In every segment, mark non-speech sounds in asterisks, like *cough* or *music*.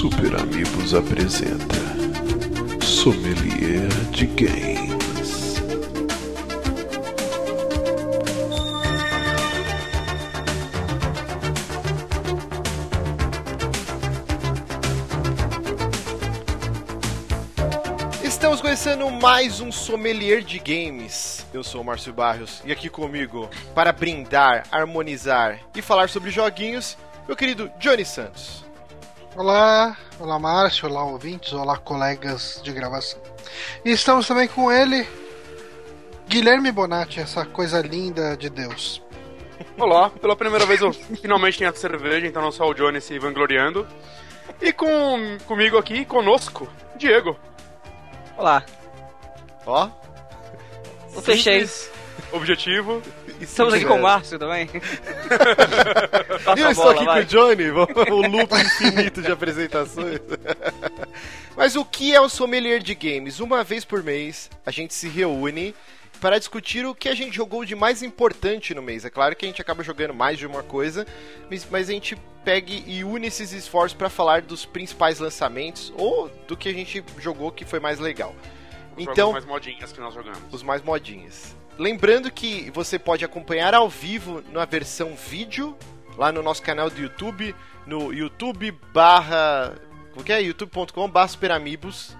Super Amigos apresenta Sommelier de Games. Estamos começando mais um Sommelier de Games. Eu sou o Márcio Barrios e aqui comigo para brindar, harmonizar e falar sobre joguinhos, meu querido Johnny Santos. Olá, olá Márcio, olá ouvintes, olá colegas de gravação. E estamos também com ele, Guilherme Bonatti, essa coisa linda de Deus. Olá, pela primeira vez eu *laughs* finalmente tenho a cerveja, então não só o Johnny se vangloriando. E com comigo aqui, conosco, Diego. Olá, Ó, eu fechei. Objetivo. Estamos aqui com o Márcio também. *laughs* E eu estou bola, aqui vai. com o Johnny, o *laughs* loop infinito de apresentações. *laughs* Mas o que é o Sommelier de Games? Uma vez por mês, a gente se reúne para discutir o que a gente jogou de mais importante no mês. É claro que a gente acaba jogando mais de uma coisa, mas- a gente pega e une esses esforços para falar dos principais lançamentos ou do que a gente jogou que foi mais legal. Os Então, mais modinhas que nós jogamos. os mais modinhos. Lembrando que você pode acompanhar ao vivo na versão vídeo, lá no nosso canal do YouTube, no YouTube barra... Como que é? youtube.com barra superamigos.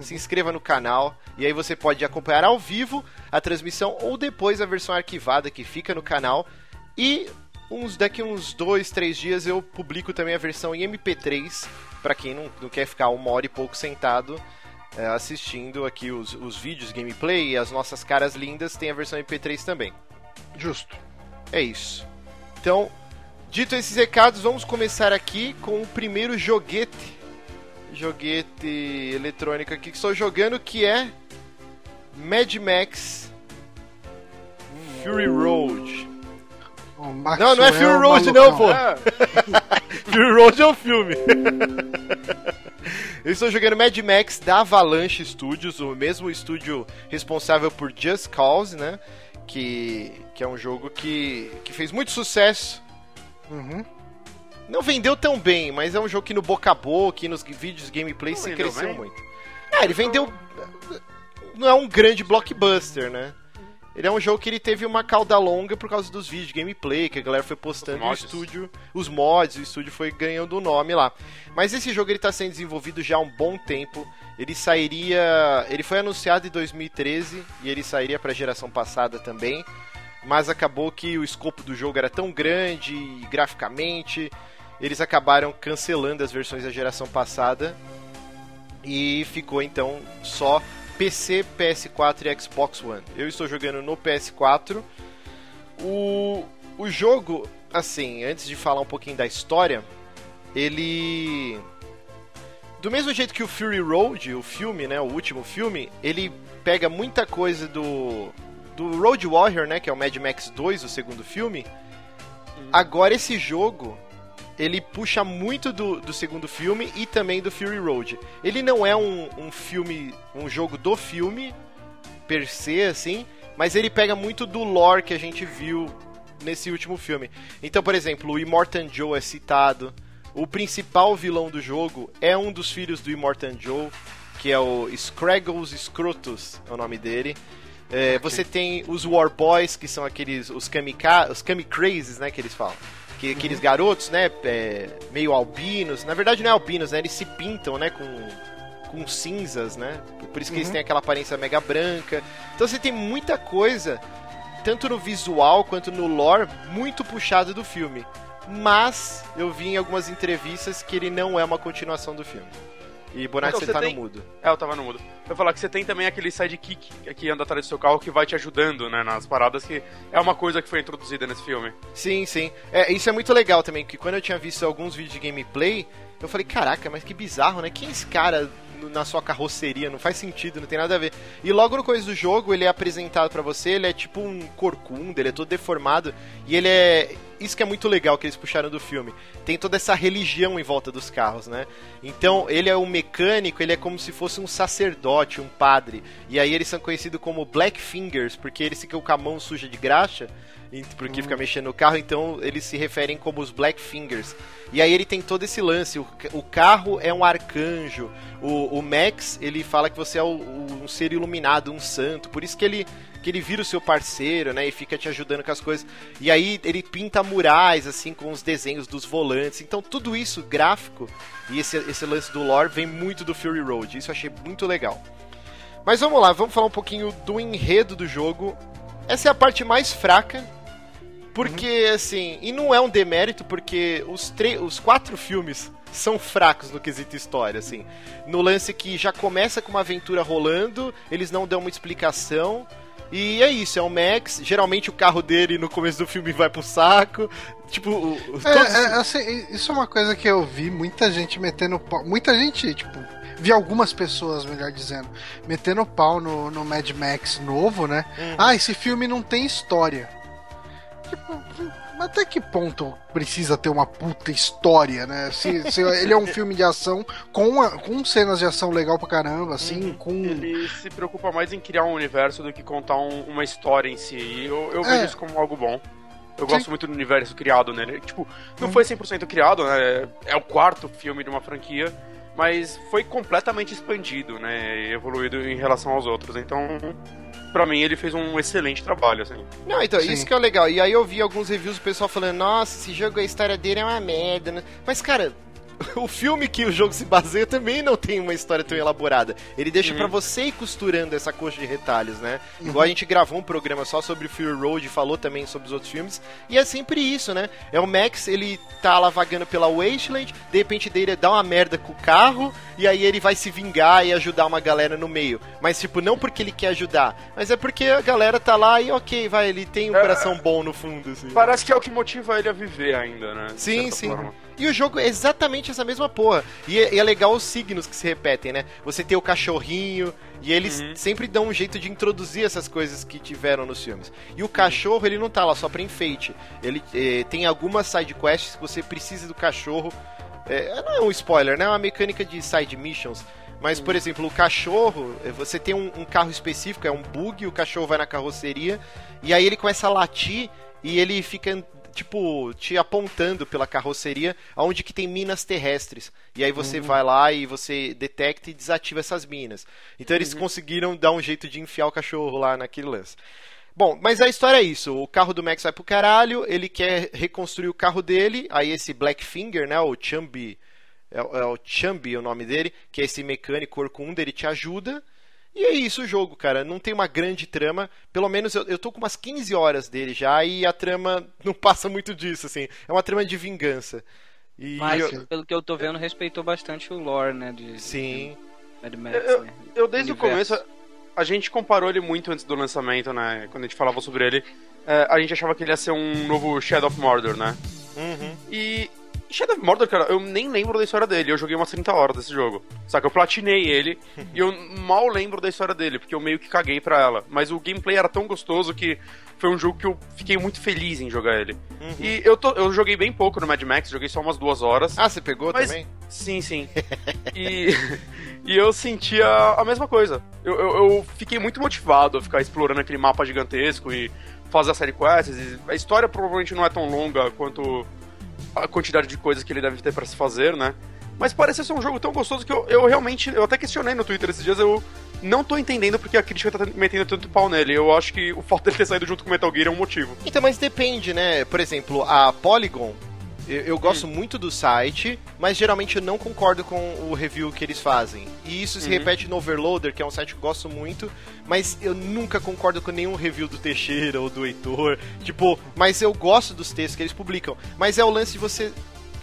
Se inscreva no canal e aí você pode acompanhar ao vivo a transmissão ou depois a versão arquivada que fica no canal. E uns daqui uns dois, três dias eu publico também a versão em MP3 para quem não, não quer ficar uma hora e pouco sentado é, assistindo aqui os, os vídeos, gameplay e as nossas caras lindas, tem a versão MP3 também. Justo. É isso. Então, dito esses recados, vamos começar aqui com o primeiro joguete. Joguete eletrônico aqui que estou jogando, que é Mad Max Fury Road. Max Não, não é Fury Road não, pô. É, *laughs* Fury Road é um filme. *laughs* Eu estou jogando Mad Max da Avalanche Studios, o mesmo estúdio responsável por Just Cause, né? Que, que é um jogo que, que fez muito sucesso. Uhum. Não vendeu tão bem, mas é um jogo que no boca a boca e nos vídeos gameplay Não se cresceu bem? muito. É, ele vendeu. Não é um grande blockbuster, né? Ele é um jogo que ele teve uma cauda longa por causa dos vídeos de gameplay, que a galera foi postando Os e o estúdio, os mods, o estúdio foi ganhando o nome lá. Mas esse jogo ele tá sendo desenvolvido já há um bom tempo. Ele sairia, ele foi anunciado em 2013 e ele sairia para a geração passada também. Mas acabou que o escopo do jogo era tão grande e graficamente, eles acabaram cancelando as versões da geração passada e ficou então só PC, PS4 e Xbox One. Eu estou jogando no PS4. O, o jogo, assim, antes de falar um pouquinho da história, ele. Do mesmo jeito que o Fury Road, o filme, né, o último filme, ele pega muita coisa do do Road Warrior, né, que é o Mad Max 2, o segundo filme. Agora esse jogo, ele puxa muito do, do segundo filme e também do Fury Road. Ele não é um, um filme, um jogo do filme per se, assim, mas ele pega muito do lore que a gente viu nesse último filme. Então, por exemplo, o Immortan Joe é citado. O principal vilão do jogo é um dos filhos do Immortan Joe, que é o Scraggles Scrotus, é o nome dele. É, Você tem os War Boys, que são aqueles, os kamika, os kamikrazes, né, que eles falam. Que, aqueles garotos, né, é, meio albinos. Na verdade não é albinos, né, eles se pintam, né, com, com cinzas, né. Por isso que eles têm aquela aparência mega branca. Então você tem muita coisa, tanto no visual quanto no lore, muito puxado do filme. Mas eu vi em algumas entrevistas que ele não é uma continuação do filme. E Bonatti, Então, você você tá tem- no mudo. é, eu tava no mudo. Eu falar que você tem também aquele sidekick que anda atrás do seu carro que vai te ajudando, né, nas paradas, que é uma coisa que foi introduzida nesse filme. Sim, sim. É, isso é muito legal também, porque quando eu tinha visto alguns vídeos de gameplay, eu falei, caraca, mas que bizarro, né? Quem é esse cara na sua carroceria? Não faz sentido, não tem nada a ver. E logo no começo do jogo, ele é apresentado pra você, ele é tipo um corcunda, ele é todo deformado, e ele é isso que é muito legal que eles puxaram do filme. Tem toda essa religião em volta dos carros, né? Então, ele é um mecânico, ele é como se fosse um sacerdote, um padre. E aí eles são conhecidos como Black Fingers, porque eles ficam com a mão suja de graxa, porque fica mexendo no carro, então eles se referem como os Black Fingers. E aí ele tem todo esse lance, o, o carro é um arcanjo, o, o Max, ele fala que você é o- um ser iluminado, um santo, por isso que ele que ele vira o seu parceiro, né, e fica te ajudando com as coisas. E aí ele pinta murais assim com os desenhos dos volantes. Então tudo isso gráfico e esse, esse lance do lore vem muito do Fury Road. Isso eu achei muito legal. Mas vamos lá, vamos falar um pouquinho do enredo do jogo. Essa é a parte mais fraca, porque assim, e não é um demérito, porque os, os quatro filmes são fracos no quesito história, assim. No lance que já começa com uma aventura rolando, eles não dão uma explicação. E é isso, é o Max. Geralmente o carro dele no começo do filme vai pro saco. Tipo, É, todos- é, assim, isso é uma coisa que eu vi muita gente metendo pau. Muita gente, tipo, vi algumas pessoas, melhor dizendo, metendo pau no, no Mad Max novo, né? Ah, esse filme não tem história. Tipo, até que ponto precisa ter uma puta história, né? Se, se *laughs* ele é um filme de ação com, a- com cenas de ação legal pra caramba, assim, com. Ele se preocupa mais em criar um universo do que contar um- uma história em si. E eu, eu É. vejo isso como algo bom. Eu Sim. gosto muito do universo criado nele. Tipo, não foi 100% criado, né? É o quarto filme de uma franquia, mas foi completamente expandido, né? E evoluído em relação aos outros. Então, pra mim, ele fez um excelente trabalho, assim. Não, então, Sim. isso que é o legal. E aí eu vi alguns reviews do pessoal falando, nossa, esse jogo, a história dele é uma merda. né? Mas, cara, *laughs* o filme que o jogo se baseia também não tem uma história tão elaborada. Ele deixa Uhum. pra você ir costurando essa coxa de retalhos, né? Igual a gente gravou um programa só sobre Fury Road e falou também sobre os outros filmes. E é sempre isso, né? É o Max, ele tá lá vagando pela Wasteland, de repente dele dá uma merda com o carro, e aí ele vai se vingar e ajudar uma galera no meio. Mas, tipo, não porque ele quer ajudar, mas é porque a galera tá lá e ok, vai, ele tem um É. coração bom no fundo, assim. Parece que é o que motiva ele a viver ainda, né? Sim, sim. forma. E o jogo é exatamente essa mesma porra. E é, e é legal os signos que se repetem, né? Você tem o cachorrinho, e eles Uhum. sempre dão um jeito de introduzir essas coisas que tiveram nos filmes. E o cachorro, ele não tá lá só pra enfeite. Ele eh, tem algumas side quests que você precisa do cachorro. É, não é um spoiler, né? É uma mecânica de side missions. Mas, por exemplo, o cachorro, eh, você tem um, um carro específico, é um bug, o cachorro vai na carroceria, e aí ele começa a latir e ele fica tipo, te apontando pela carroceria aonde que tem minas terrestres. E aí você vai lá e você detecta e desativa essas minas. Então eles conseguiram dar um jeito de enfiar o cachorro lá naquele lance. Bom, mas a história é isso. O carro do Max vai pro caralho, ele quer reconstruir o carro dele, aí esse Blackfinger, né, o Chumby, é, o- é o Chumby o nome dele, que é esse mecânico corcunda, ele te ajuda. E é isso o jogo, cara. Não tem uma grande trama. Pelo menos eu, eu tô com umas 15 horas dele já e a trama *laughs* não passa muito disso, assim. É uma trama de vingança. E Mas, eu- pelo que eu tô vendo, respeitou bastante o lore, né? De sim. Mad Max, Eu- né? Eu, desde o Universo. começo, a gente comparou ele muito antes do lançamento, né? Quando a gente falava sobre ele, é, a gente achava que ele ia ser um novo Shadow of Mordor, né? Uhum. E Shadow of Mordor, cara, eu nem lembro da história dele. Eu joguei umas 30 horas desse jogo. Saca? Eu platinei ele *laughs* e eu mal lembro da história dele, porque eu meio que caguei pra ela. Mas o gameplay era tão gostoso que foi um jogo que eu fiquei muito feliz em jogar ele. E eu, tô- eu joguei bem pouco no Mad Max, joguei só umas duas horas. Ah, você pegou Mas- também? Sim, sim. *laughs* E, *laughs* e eu sentia a mesma coisa. Eu, eu, eu fiquei muito motivado a ficar explorando aquele mapa gigantesco e fazer a série quests. A história provavelmente não é tão longa quanto a quantidade de coisas que ele deve ter pra se fazer, né? Mas parecia ser um jogo tão gostoso que eu, eu realmente. Eu até questionei no Twitter esses dias, eu não tô entendendo porque a crítica tá metendo tanto pau nele. Eu acho que o fato dele ter saído junto com Metal Gear é um motivo. Então, mas depende, né? Por exemplo, a Polygon, eu, eu gosto muito do site, mas geralmente eu não concordo com o review que eles fazem. E isso se Uhum. repete no Overloader, que é um site que eu gosto muito, mas eu nunca concordo com nenhum review do Teixeira ou do Heitor. Tipo, mas eu gosto dos textos que eles publicam. Mas é o lance de você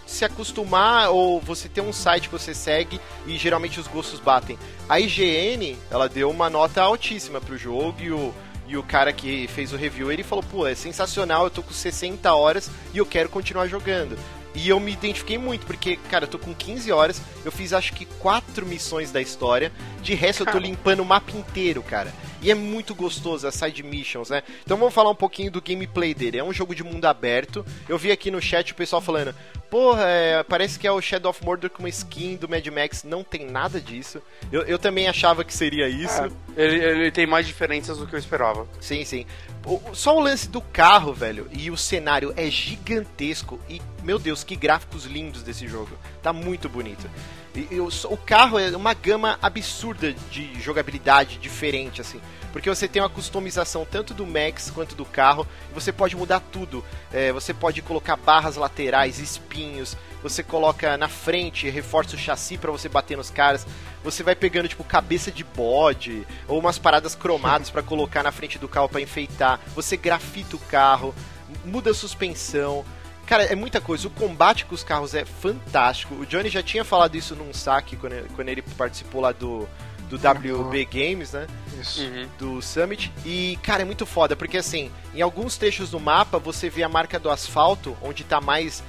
se acostumar ou você ter um site que você segue e geralmente os gostos batem. A IGN, ela deu uma nota altíssima pro jogo e o, e o cara que fez o review, ele falou, pô, é sensacional, eu tô com 60 horas e eu quero continuar jogando. E eu me identifiquei muito, porque, cara, eu tô com 15 horas, eu fiz acho que quatro missões da história, de resto eu tô limpando o mapa inteiro, cara. E é muito gostoso as side missions, né? Então vamos falar um pouquinho do gameplay dele. É um jogo de mundo aberto. Eu vi aqui no chat o pessoal falando: porra, é, parece que é o Shadow of Mordor com uma skin do Mad Max. Não tem nada disso. Eu, eu também achava que seria isso. É, ele, ele tem mais diferenças do que eu esperava. Sim, sim. Só o lance do carro, velho, e o cenário é gigantesco. E, meu Deus, que gráficos lindos desse jogo. Tá muito bonito. E, e o, o carro é uma gama absurda de jogabilidade diferente, assim. Porque você tem uma customização tanto do Max quanto do carro. Você pode mudar tudo. É, você pode colocar barras laterais, espinhos. Você coloca na frente, reforça o chassi pra você bater nos caras. Você vai pegando, tipo, cabeça de bode. Ou umas paradas cromadas pra colocar na frente do carro pra enfeitar. Você grafita o carro. Muda a suspensão. Cara, é muita coisa. O combate com os carros é fantástico. O Johnny já tinha falado isso num saque quando ele, quando ele participou lá do, do WB Games, né? Isso. Uhum. do Summit. E, cara, é muito foda, porque assim, em alguns trechos do mapa você vê a marca do asfalto, onde tá mais.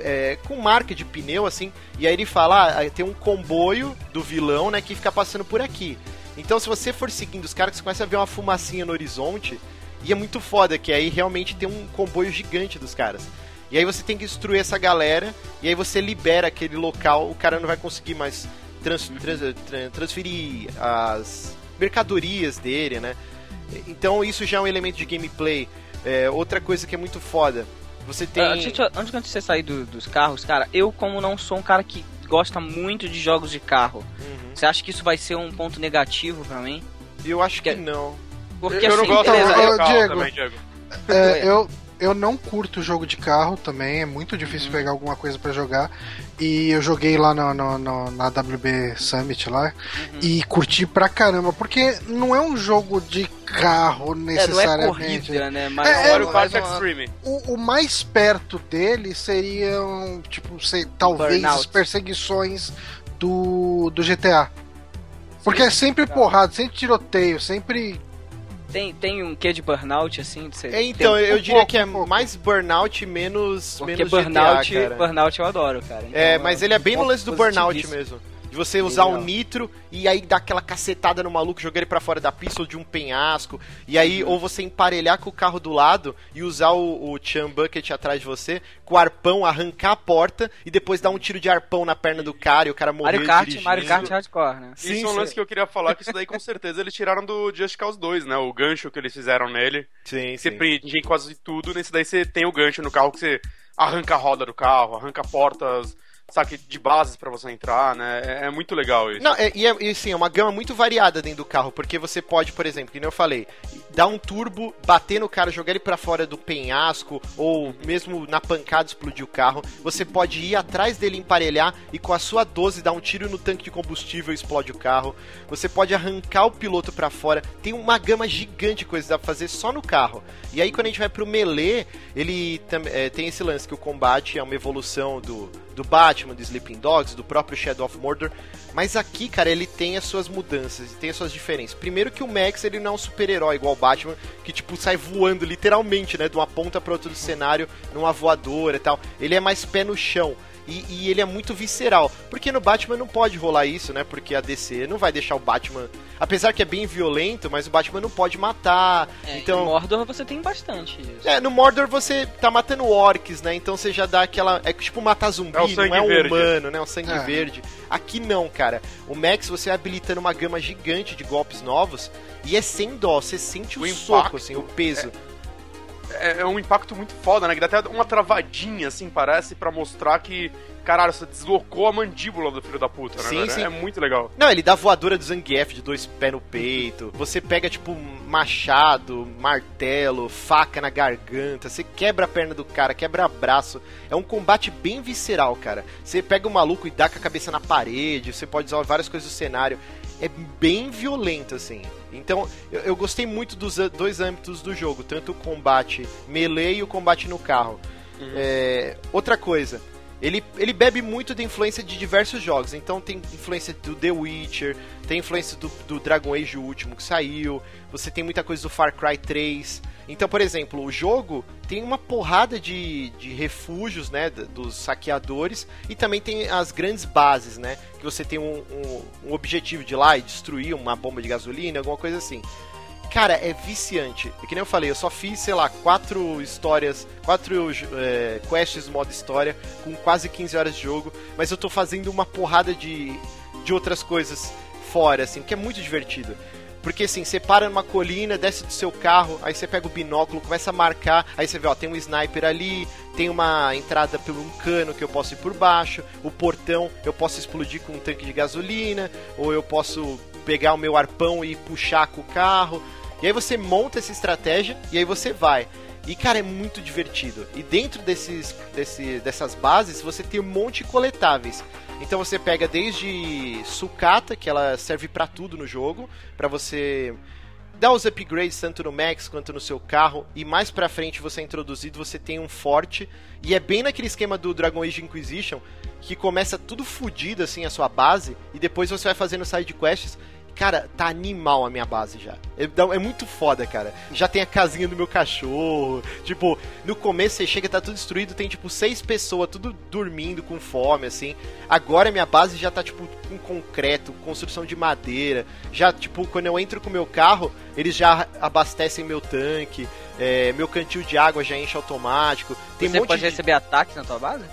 É, com marca de pneu, assim, e aí ele fala: ah, tem um comboio do vilão, né, que fica passando por aqui. Então, se você for seguindo os caras, você começa a ver uma fumacinha no horizonte, e é muito foda, que aí realmente tem um comboio gigante dos caras. E aí você tem que destruir essa galera, e aí você libera aquele local, o cara não vai conseguir mais trans- trans- tran- transferir as mercadorias dele, né? Então isso já é um elemento de gameplay. É, outra coisa que é muito foda, você tem... Ah, gente, antes de você sair do- dos carros, cara, eu como não sou um cara que gosta muito de jogos de carro, Uhum. você acha que isso vai ser um ponto negativo pra mim? Eu acho que Que- não. Porque eu assim, não gosto beleza, de eu- Diego. também, Diego. É, eu, eu não curto jogo de carro também, é muito difícil pegar alguma coisa pra jogar. E eu joguei lá no, no- no- na WB Summit lá e curti pra caramba, porque não é um jogo de carro é, não é necessariamente. corrida, né? Mas É, é, é, Extreme. O, o mais perto dele seriam, tipo, sei, talvez Burnout. as perseguições do, do GTA. Porque é sempre porrada, sempre tiroteio, sempre. Tem, tem um quê de burnout, assim? você É, então, ter- eu um diria que é um mais burnout menos, Porque menos burnout, GTA, cara. burnout eu adoro, cara. Então, É, mas ele é bem no lance do burnout mesmo. De você usar Legal. um nitro e aí dar aquela cacetada no maluco, jogar ele pra fora da pista ou de um penhasco. E aí, Uhum. ou você emparelhar com o carro do lado e usar o, o Chum Bucket atrás de você, com o arpão, arrancar a porta e depois dar um tiro de arpão na perna do cara e o cara morrer Mario Kart, dirigindo. Mario Kart hardcore, né? Sim, isso é um lance que eu queria falar, que isso daí com certeza eles tiraram do Just Cause 2, né? O gancho que eles fizeram nele. Sim, Você sim. prende em quase tudo, nesse daí você tem o gancho no carro que você arranca a roda do carro, arranca portas, saque de bases pra você entrar, né? É, é muito legal isso. Não, é, e, é, e sim, é uma gama muito variada dentro do carro, porque você pode, por exemplo, que nem eu falei, dar um turbo, bater no cara, jogar ele pra fora do penhasco, ou mesmo na pancada explodir o carro. Você pode ir atrás dele emparelhar e com a sua 12 dar um tiro no tanque de combustível e explode o carro. Você pode arrancar o piloto pra fora. Tem uma gama gigante de coisas dá pra fazer só no carro. E aí quando a gente vai pro melee, ele é, tem esse lance que o combate é uma evolução do, do Batman, do Sleeping Dogs, do próprio Shadow of Mordor. Mas aqui, cara, ele tem as suas mudanças, tem as suas diferenças. Primeiro que o Max, ele não é um super-herói igual o Batman, que tipo sai voando literalmente, né, de uma ponta para outra do cenário, numa voadora e tal. Ele é mais pé no chão. E, e ele é muito visceral. Porque no Batman não pode rolar isso, né? Porque a DC não vai deixar o Batman. Apesar que é bem violento, mas o Batman não pode matar. É, então. Em Mordor você tem bastante isso. É, no Mordor você tá matando orcs, né? Então você já dá aquela. É tipo matar zumbi, É não é um verde. humano, né? O sangue É. verde. Aqui não, cara. O Max você vai habilitando uma gama gigante de golpes novos e é sem dó. Você sente o, O soco, impacto assim, o peso. É, é um impacto muito foda, né? Que dá até uma travadinha, assim, parece, pra mostrar que, caralho, você deslocou a mandíbula do filho da puta, né? Sim, velho? sim. É muito legal. Não, ele dá voadora do Zangief de dois pés no peito. Você pega, tipo, machado, martelo, faca na garganta. Você quebra a perna do cara, quebra braço. É um combate bem visceral, cara. Você pega o maluco e dá com a cabeça na parede. Você pode usar várias coisas do cenário. É bem violento, assim. Então, eu, eu gostei muito dos dois âmbitos do jogo. Tanto o combate melee e o combate no carro. É, outra coisa, ele, ele bebe muito da influência de diversos jogos. Então tem influência do The Witcher, tem influência do, do Dragon Age o último que saiu, você tem muita coisa do Far Cry 3. Então, por exemplo, o jogo tem uma porrada de, de refúgios, né, dos saqueadores e também tem as grandes bases, né, que você tem um, um, um objetivo de ir lá e destruir uma bomba de gasolina, alguma coisa assim. Cara, é viciante. E que nem eu falei, eu só fiz, sei lá, quatro histórias, quatro é, quests modo história, com quase 15 horas de jogo, mas eu tô fazendo uma porrada de, de outras coisas fora, assim, que é muito divertido. Porque assim, você para numa colina, desce do seu carro, aí você pega o binóculo, começa a marcar, aí você vê, ó, tem um sniper ali, tem uma entrada por um cano que eu posso ir por baixo, o portão eu posso explodir com um tanque de gasolina, ou eu posso pegar o meu arpão e puxar com o carro. E aí você monta essa estratégia e aí você vai. E cara, é muito divertido. E dentro desses, desse, dessas bases você tem um monte de coletáveis. Então você pega desde sucata, que ela serve pra tudo no jogo, pra você dar os upgrades tanto no Max quanto no seu carro. E mais pra frente você é introduzido, você tem um forte. E é bem naquele esquema do Dragon Age Inquisition, que começa tudo fodido assim a sua base, e depois você vai fazendo side quests. Cara, tá animal a minha base já. É, é muito foda, cara. Já tem a casinha do meu cachorro. Tipo, no começo você chega, tá tudo destruído, tem tipo seis pessoas, tudo dormindo com fome, assim. Agora minha base já tá, tipo, com concreto, construção de madeira. Já, tipo, quando eu entro com o meu carro, eles já abastecem meu tanque. é, meu cantil de água já enche automático. Tem Você um pode de... receber ataques na tua base?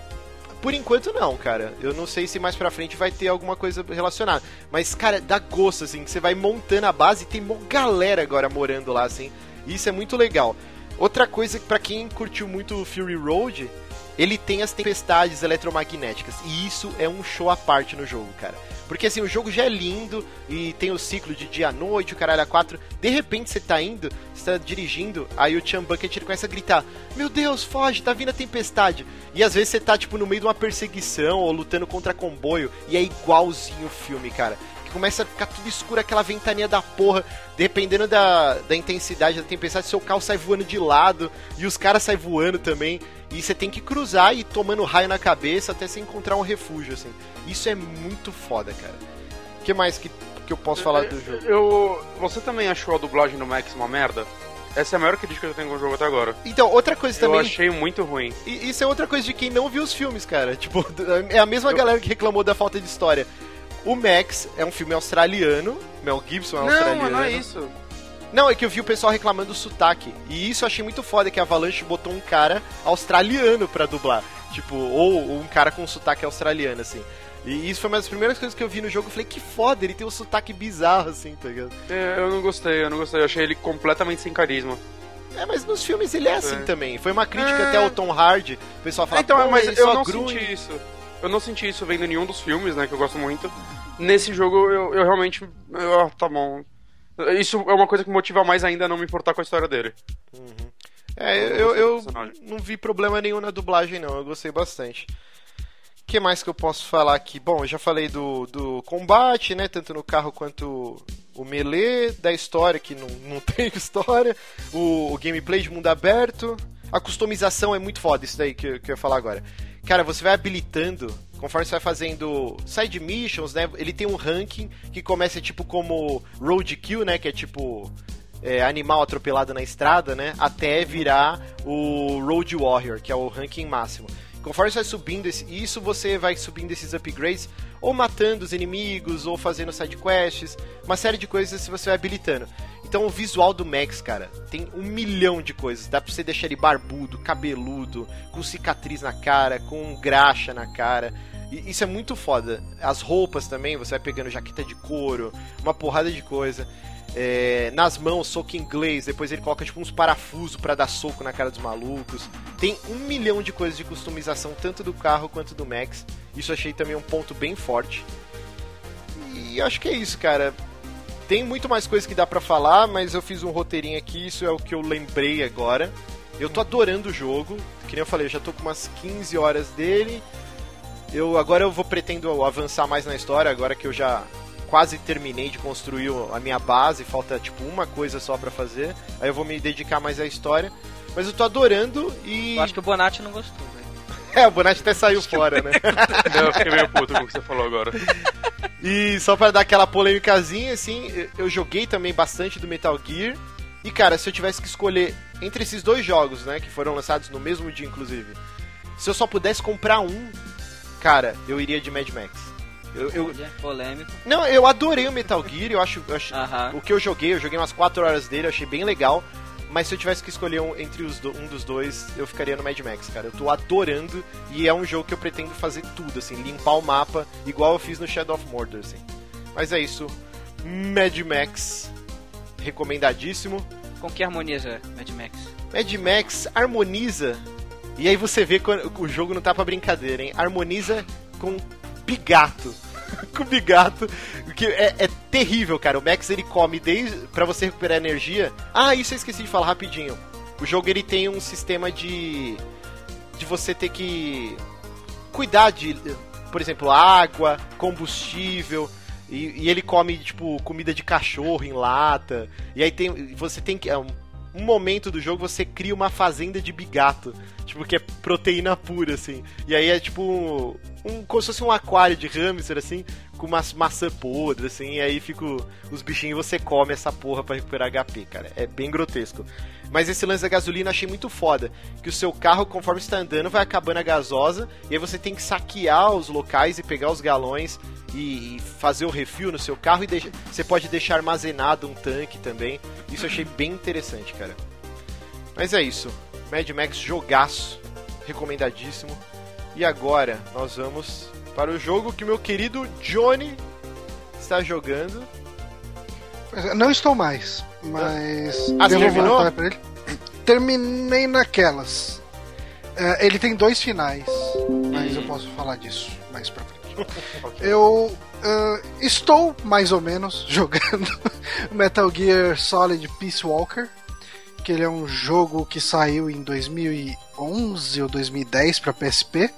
Por enquanto não, cara. Eu não sei se mais pra frente vai ter alguma coisa relacionada. Mas, cara, dá gosto, assim, que você vai montando a base e tem uma galera agora morando lá, assim. E isso é muito legal. Outra coisa pra quem curtiu muito o Fury Road, ele tem as tempestades eletromagnéticas. E isso é um show à parte no jogo, cara. Porque assim, o jogo já é lindo e tem o ciclo de dia à noite, o caralho a quatro. De repente você tá indo, você tá dirigindo, aí o Chan Bucket ele começa a gritar: Meu Deus, foge, tá vindo a tempestade. E às vezes você tá tipo no meio de uma perseguição ou lutando contra comboio, e é igualzinho o filme, cara. Que começa a ficar tudo escuro, aquela ventania da porra. Dependendo da, da intensidade da tempestade, seu carro sai voando de lado e os caras saem voando também. E você tem que cruzar e ir tomando raio na cabeça até você encontrar um refúgio, assim. Isso é muito foda, cara. O que mais que, que eu posso falar do jogo? Eu, você também achou a dublagem do Max uma merda? Essa é a maior crítica que eu tenho com o jogo até agora. Então, outra coisa Eu também. achei muito ruim. E isso é outra coisa de quem não viu os filmes, cara. *laughs* Tipo, é a mesma galera que reclamou da falta de história. O Max é um filme australiano. Mel Gibson é Não, australiano. mas não é isso. Não, é que eu vi o pessoal reclamando do sotaque. E isso eu achei muito foda, que a Avalanche botou um cara australiano pra dublar. Tipo, ou, ou um cara com sotaque australiano, assim. E isso foi uma das primeiras coisas que eu vi no jogo. Eu falei, que foda, ele tem um sotaque bizarro, assim, tá ligado? É, Eu não gostei, eu não gostei. Eu achei ele completamente sem carisma. É, mas nos filmes ele é assim É. também. Foi uma crítica É. até ao Tom Hardy. O pessoal fala, então, "Pô, mas ele eu só não grunhe." senti isso. Eu não senti isso vendo nenhum dos filmes, né, que eu gosto muito. Nesse jogo, eu, eu realmente... eu- ah, tá bom. Isso é uma coisa que motiva mais ainda a não me importar com a história dele. É, Eu eu, não eu, não vi problema nenhum na dublagem, não. Eu gostei bastante. O que mais que eu posso falar aqui? Bom, eu já falei do, do combate, né? Tanto no carro quanto o melee, da história, que não, não *laughs* tem história, o, o gameplay de mundo aberto. A customização é muito foda, isso daí que, que eu ia falar agora. Cara, você vai habilitando, conforme você vai fazendo side missions, né? Ele tem um ranking que começa tipo como roadkill, né? Que é tipo é, animal atropelado na estrada, né? Até virar o Road Warrior, que é o ranking máximo. Conforme você vai subindo esse, isso, você vai subindo esses upgrades, ou matando os inimigos, ou fazendo side quests, uma série de coisas que você vai habilitando. Então o visual do Max, cara, tem um milhão de coisas. Dá pra você deixar ele barbudo, cabeludo, com cicatriz na cara, com graxa na cara. E isso é muito foda. As roupas também, você vai pegando jaqueta de couro, uma porrada de coisa. É, nas mãos, soco inglês, depois ele coloca tipo uns parafusos pra dar soco na cara dos malucos. Tem um milhão de coisas de customização, tanto do carro quanto do Max. Isso achei também um ponto bem forte. E acho que é isso, cara. Tem muito mais coisa que dá pra falar, mas eu fiz um roteirinho aqui, isso é o que eu lembrei agora. Eu tô adorando o jogo, que nem eu falei, eu já tô com umas 15 horas dele. Eu agora eu vou pretendo avançar mais na história, agora que eu já quase terminei de construir a minha base, falta tipo uma coisa só pra fazer. Aí eu vou me dedicar mais à história. Mas eu tô adorando e. Eu acho que o Bonatti não gostou, velho. *laughs* É, o Bonatti até saiu fora, né? *laughs* Eu fiquei meio puto com o que você falou agora. *laughs* E só pra dar aquela polêmicazinha, assim, eu- eu joguei também bastante do Metal Gear. E cara, se eu tivesse que escolher entre esses dois jogos, né, que foram lançados no mesmo dia, inclusive, se eu só pudesse comprar um, cara, eu iria de Mad Max. Eu, eu- Polêmico. não, eu adorei o Metal Gear, eu acho, eu acho- Aham. o que eu joguei, eu joguei umas 4 horas dele, eu achei bem legal. Mas se eu tivesse que escolher um, entre os do- um dos dois, eu ficaria no Mad Max, cara. Eu tô adorando e é um jogo que eu pretendo fazer tudo, assim, limpar o mapa, igual eu fiz no Shadow of Mordor, assim. Mas é isso. Mad Max, recomendadíssimo. Com que harmoniza Mad Max? Mad Max harmoniza. E aí você vê quando o jogo não tá pra brincadeira, hein? Harmoniza com Bigato. Com Bigato. Que é, é terrível, cara. O Max ele come desde. pra você recuperar energia. Ah, isso eu esqueci de falar rapidinho. O jogo ele tem um sistema de. de você ter que. cuidar de. por exemplo, água, combustível. E, e ele come, tipo, comida de cachorro em lata. E aí tem. Você tem que. é um- um momento do jogo você cria uma fazenda de bigato. Tipo, que é proteína pura, assim. E aí é tipo um. um como se fosse um aquário de hamster, assim, com umas maçã podre, assim, e aí fica os bichinhos e você come essa porra pra recuperar HP, cara. É bem grotesco. Mas esse lance da gasolina achei muito foda. Que o seu carro, conforme você tá andando, vai acabando a gasosa, e aí você tem que saquear os locais e pegar os galões e, e fazer o refil no seu carro e deixa- você pode deixar armazenado um tanque também. Isso eu achei bem interessante, cara. Mas é isso. Mad Max jogaço, recomendadíssimo. E agora nós vamos para o jogo que meu querido Johnny está jogando. Não estou mais, mas. Ah, devo voltar pra ele. Terminei naquelas. É, ele tem dois finais, mas eu posso falar disso mais pra frente. *laughs* Eu ah, estou mais ou menos *laughs* jogando Metal Gear Solid Peace Walker, que ele é um jogo que saiu em 2011 ou 2010 para PSP.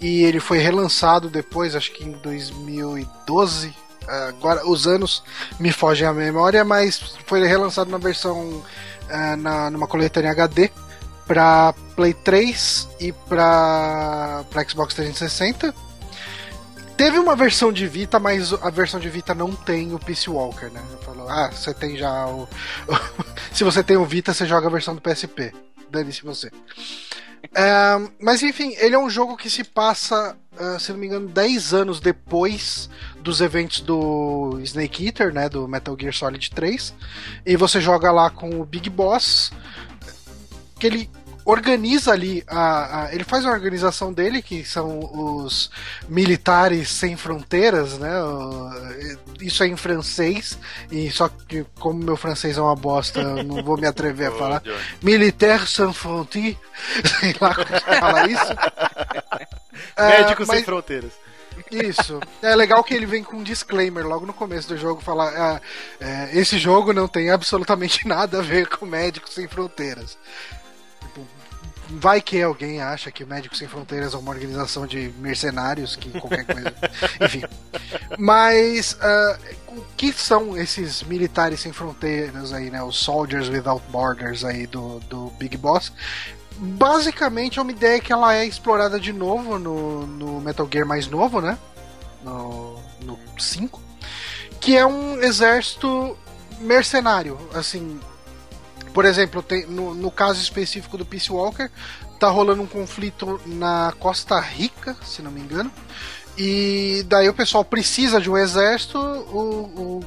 E ele foi relançado depois, acho que em 2012. Agora os anos me fogem à memória, mas foi relançado na versão ah, na, numa coletânea HD para Play 3 e para Xbox 360. Teve uma versão de Vita, mas a versão de Vita não tem o Peace Walker, né? Eu falo, ah, você tem já o. *laughs* Se você tem o Vita, você joga a versão do PSP. Dane-se você. É, mas enfim, ele é um jogo que se passa, ah, se não me engano, 10 anos depois dos eventos do Snake Eater, né? Do Metal Gear Solid 3. E você joga lá com o Big Boss. Que ele organiza ali a, a- ele faz uma organização dele que são os militares sem fronteiras né isso é em francês e só que como meu francês é uma bosta eu não vou me atrever a *laughs* falar militaire sans frontières *laughs* sei lá como se fala isso *laughs* Médicos Sem mas- Fronteiras. Isso. É legal que ele vem com um disclaimer logo no começo do jogo, falar ah, é, esse jogo não tem absolutamente *laughs* nada a ver com Médicos Sem Fronteiras. Tipo, vai que alguém acha que o Médicos Sem Fronteiras é uma organização de mercenários, que qualquer coisa. *laughs* Enfim. Mas ah, o que são esses militares sem fronteiras aí, né? Os Soldiers Without Borders aí do, do Big Boss basicamente é uma ideia que ela é explorada de novo no, no Metal Gear mais novo, né? No, no 5. Que é um exército mercenário. Assim, por exemplo, tem, no, no caso específico do Peace Walker, tá rolando um conflito na Costa Rica, se não me engano. E daí o pessoal precisa de um exército, o,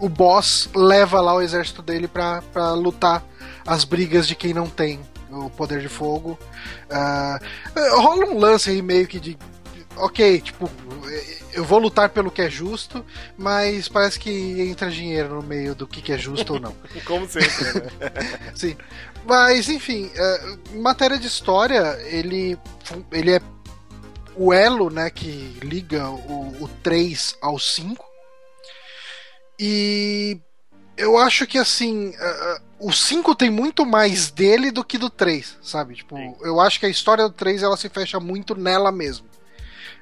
o, o boss leva lá o exército dele pra, pra lutar as brigas de quem não tem o poder de fogo. Ah, rola um lance aí meio que de. Ok, tipo, eu vou lutar pelo que é justo, mas parece que entra dinheiro no meio do que, que é justo ou não. *laughs* Como sempre, né? *laughs* Sim. Mas, enfim, é, em matéria de história, ele, ele é o elo né, que liga o, o 3 ao 5. E eu acho que, assim, é, o 5 tem muito mais dele do que do 3, sabe? Tipo, Sim. eu acho que a história do 3 ela se fecha muito nela mesmo.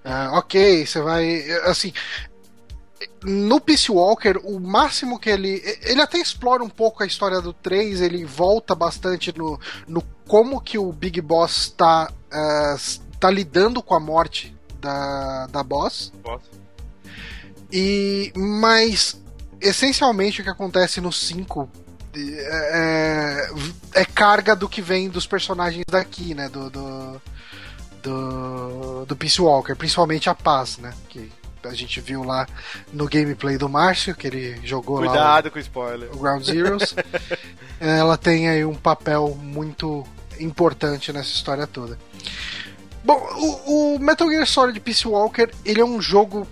Ah, ok, você vai. Assim, no Peace Walker, o máximo que ele. Ele até explora um pouco a história do 3, ele volta bastante no, no como que o Big Boss tá, ah, tá lidando com a morte da, da boss. Boss. E. Mas. Essencialmente o que acontece no 5. é, é carga do que vem dos personagens daqui, né? Do, do, do, do Peace Walker, principalmente a Paz, né? Que a gente viu lá no gameplay do Márcio, que ele jogou Cuidado lá com o spoiler. o Ground Zeroes. *laughs* Ela tem aí um papel muito importante nessa história toda. Bom, o, o Metal Gear Solid Peace Walker, ele é um jogo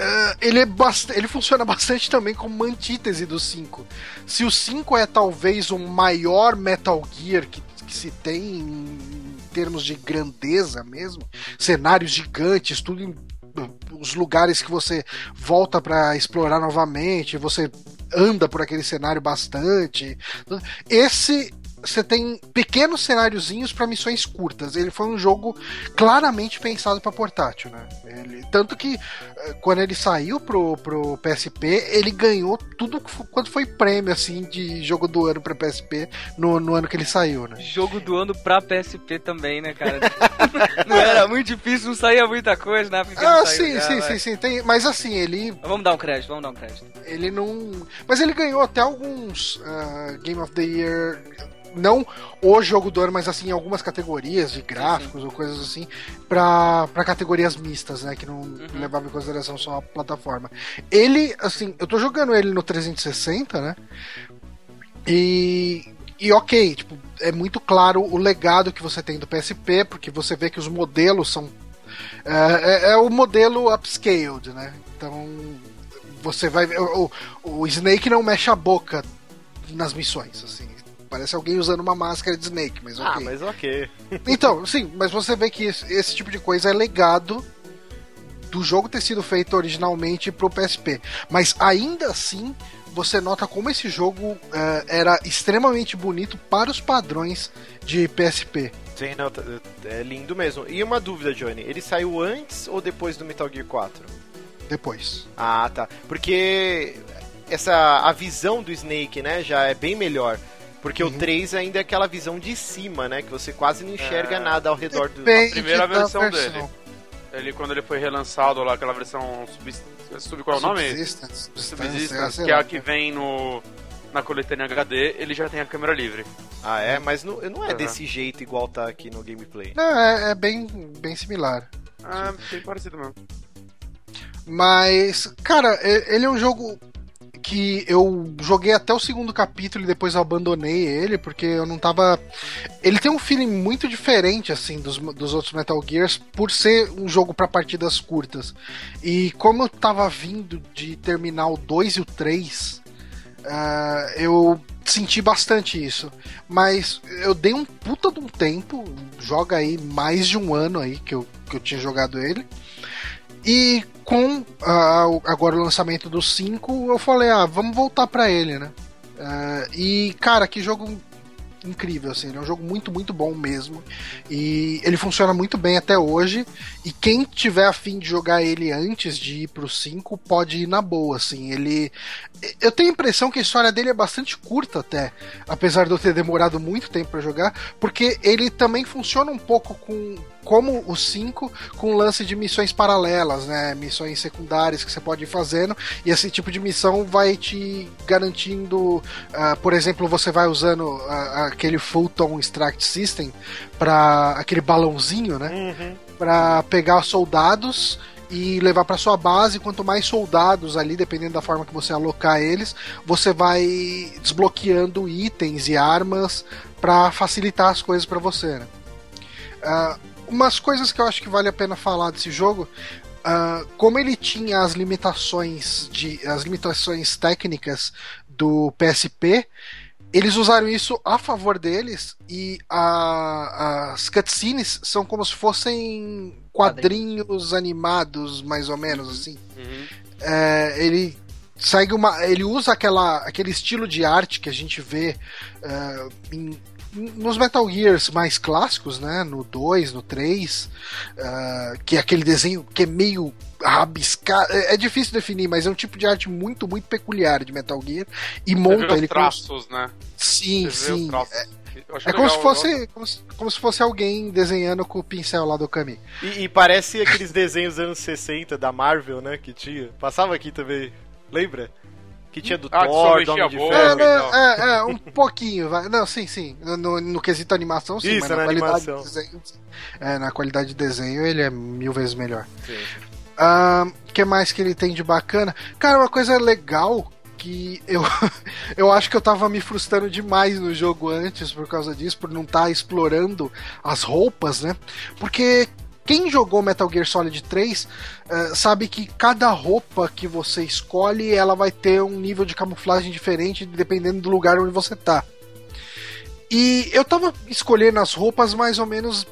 Uh, ele, é ele funciona bastante também como uma antítese do 5. Se o 5 é talvez o maior Metal Gear que, que se tem em, termos de grandeza mesmo, cenários gigantes, tudo em os lugares que você volta para explorar novamente, você anda por aquele cenário bastante. Esse você tem pequenos cenáriozinhos para missões curtas. Ele foi um jogo claramente pensado para portátil, né? Ele, tanto que eh, quando ele saiu pro, pro PSP, ele ganhou tudo quanto foi prêmio assim de jogo do ano para PSP no, no ano que ele saiu, né? Jogo do ano pra PSP também, né, cara? *laughs* não era muito difícil, não saía muita coisa, né? Porque Ah, sim, já, sim, vai. sim, sim, tem, mas assim, ele Vamos dar um crédito, vamos dar um crédito. ele não. Mas ele ganhou até alguns ah, Game of the Year. Não o jogo do ano, mas assim, algumas categorias de gráficos ou coisas assim, pra categorias mistas, né? Que não levava em consideração só a plataforma. Ele, assim, eu tô jogando ele no 360, né? E. E ok, tipo, é muito claro o legado que você tem do PSP, porque você vê que os modelos são. É, é- é o modelo upscaled, né? Então você vai ver. O, o Snake não mexe a boca nas missões, assim. Parece alguém usando uma máscara de Snake, mas ok. Ah, mas ok. *laughs* Então, sim, mas você vê que esse, esse tipo de coisa é legado do jogo ter sido feito originalmente pro PSP. Mas ainda assim, você nota como esse jogo eh, era extremamente bonito para os padrões de PSP. Sim, não, tá- é lindo mesmo. E uma dúvida, Johnny, ele saiu antes ou depois do Metal Gear 4? Depois. Ah, tá. Porque essa a visão do Snake, né, já é bem melhor. Porque Uhum. o 3 ainda é aquela visão de cima, né? Que você quase não enxerga É. nada ao redor do. Depende primeira da versão dele. Ele, quando ele foi relançado lá, aquela versão sub, sub qual é o nome? Subsistence, Subsistence, sei que é a que vem no na coletânea HD, ele já tem a câmera livre. Ah, é? Mas não, não é Uhum. desse jeito igual tá aqui no gameplay. Não, é, é bem, bem similar. Ah, bem parecido mesmo. Mas, cara, ele é um jogo que eu joguei até o segundo capítulo e depois eu abandonei ele, porque eu não tava. Ele tem um feeling muito diferente, assim, dos, dos outros Metal Gears, por ser um jogo pra partidas curtas. E como eu tava vindo de terminar o 2 e o 3, ah, eu senti bastante isso. Mas eu dei um puta de um tempo, joga aí mais de um ano aí que eu, que eu tinha jogado ele. E com agora o lançamento do 5, eu falei, ah, vamos voltar pra ele, né? Ah, e, cara, que jogo incrível, assim, ele é um jogo muito, muito bom mesmo. E ele funciona muito bem até hoje. E quem tiver afim de jogar ele antes de ir pro 5, pode ir na boa, assim. Ele. Eu tenho a impressão que a história dele é bastante curta até, apesar de eu ter demorado muito tempo pra jogar, porque ele também funciona um pouco com como o 5 com lance de missões paralelas, né? Missões secundárias que você pode ir fazendo, e esse tipo de missão vai te garantindo, ah, por exemplo, você vai usando ah, aquele Fulton Extract System para aquele balãozinho, né? Uhum. Pra pegar soldados e levar para sua base. Quanto mais soldados ali, dependendo da forma que você alocar eles, você vai desbloqueando itens e armas para facilitar as coisas para você. Né? Ah, umas coisas que eu acho que vale a pena falar desse jogo. ah, como ele tinha as limitações de as limitações técnicas do PSP, eles usaram isso a favor deles e a- as cutscenes são como se fossem quadrinhos animados, mais ou menos assim. Uhum. É, ele segue uma, ele usa aquela, aquele estilo de arte que a gente vê é, em- nos Metal Gears mais clássicos, né? No 2, no 3, é, que é aquele desenho que é meio rabiscado. É, é difícil definir, mas é um tipo de arte muito, muito peculiar de Metal Gear. E Você vê monta os ele com. traços, né? Sim, Você vê os sim. acho É como se fosse como se, como se fosse alguém desenhando com o pincel lá do Kami. E, e parece aqueles desenhos anos 60 da Marvel, né? Que tinha. Passava aqui também. Lembra? Que tinha do Ah, Thor, do Homem a de. Ferro. É, né, então. é, é, um pouquinho, vai. Não, sim, sim. No, no quesito animação, sim, Isso, mas na, na qualidade animação. de desenho. É, na qualidade de desenho ele é mil vezes melhor. Sim. O que mais que ele tem de bacana? Cara, uma coisa legal que eu, *laughs* eu acho que eu tava me frustrando demais no jogo antes por causa disso, por não estar explorando as roupas, né? Porque quem jogou Metal Gear Solid 3 eh, sabe que cada roupa que você escolhe ela vai ter um nível de camuflagem diferente dependendo do lugar onde você tá. E eu tava escolhendo as roupas mais ou menos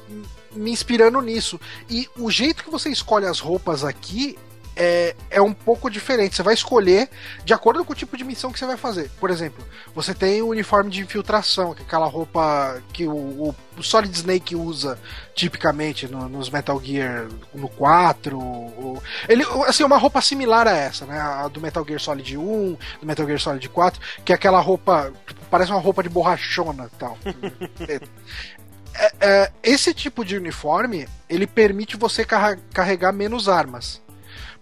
me inspirando nisso. E o jeito que você escolhe as roupas aqui é, é um pouco diferente. Você vai escolher de acordo com o tipo de missão que você vai fazer. Por exemplo, você tem o uniforme de infiltração, é aquela roupa que o, o- Solid Snake usa tipicamente no- nos Metal Gear no 4. o- ele, assim, uma roupa similar a essa, né? A do Metal Gear Solid 1, do Metal Gear Solid 4, que é aquela roupa, tipo, parece uma roupa de borrachona tal. *laughs* É, é, esse tipo de uniforme ele permite você carregar menos armas.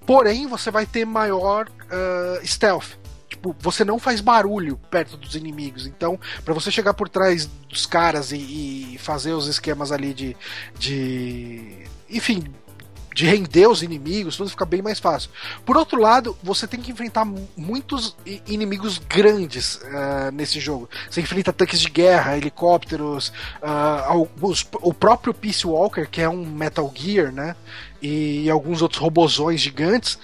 Porém, você vai ter maior ah, stealth. Tipo, você não faz barulho perto dos inimigos. Então, pra você chegar por trás dos caras e, e fazer os esquemas ali de. de. Enfim. De render os inimigos, tudo fica bem mais fácil. Por outro lado, você tem que enfrentar mu- muitos inimigos grandes ah, nesse jogo. Você enfrenta tanques de guerra, helicópteros, ah, al- os- o próprio Peace Walker, que é um Metal Gear, né? E alguns outros robozões gigantes.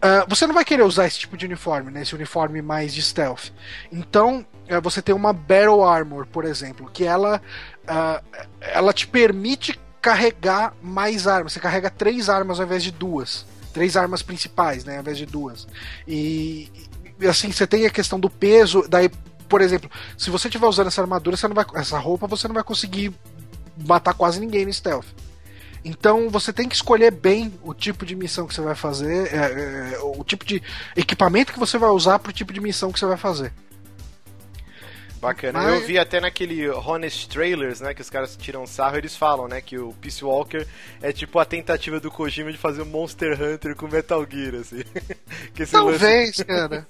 Ah, você não vai querer usar esse tipo de uniforme, né? Esse uniforme mais de stealth. Então, ah, você tem uma Battle Armor, por exemplo, que ela, ah, ela te permite carregar mais armas. Você carrega três armas ao invés de duas. Três armas principais, né? Ao invés de duas. E, e, assim, você tem a questão do peso. Daí, por exemplo, se você estiver usando essa armadura, você não vai, essa roupa, você não vai conseguir matar quase ninguém no stealth. Então você tem que escolher bem o tipo de missão que você vai fazer, é, é, o tipo de equipamento que você vai usar para o tipo de missão que você vai fazer. Bacana. Mas- Eu vi até naquele Honest Trailers, né, que os caras tiram sarro, eles falam, né, que o Peace Walker é tipo a tentativa do Kojima de fazer um Monster Hunter com Metal Gear, assim. *laughs* que esse lance- Talvez, cara.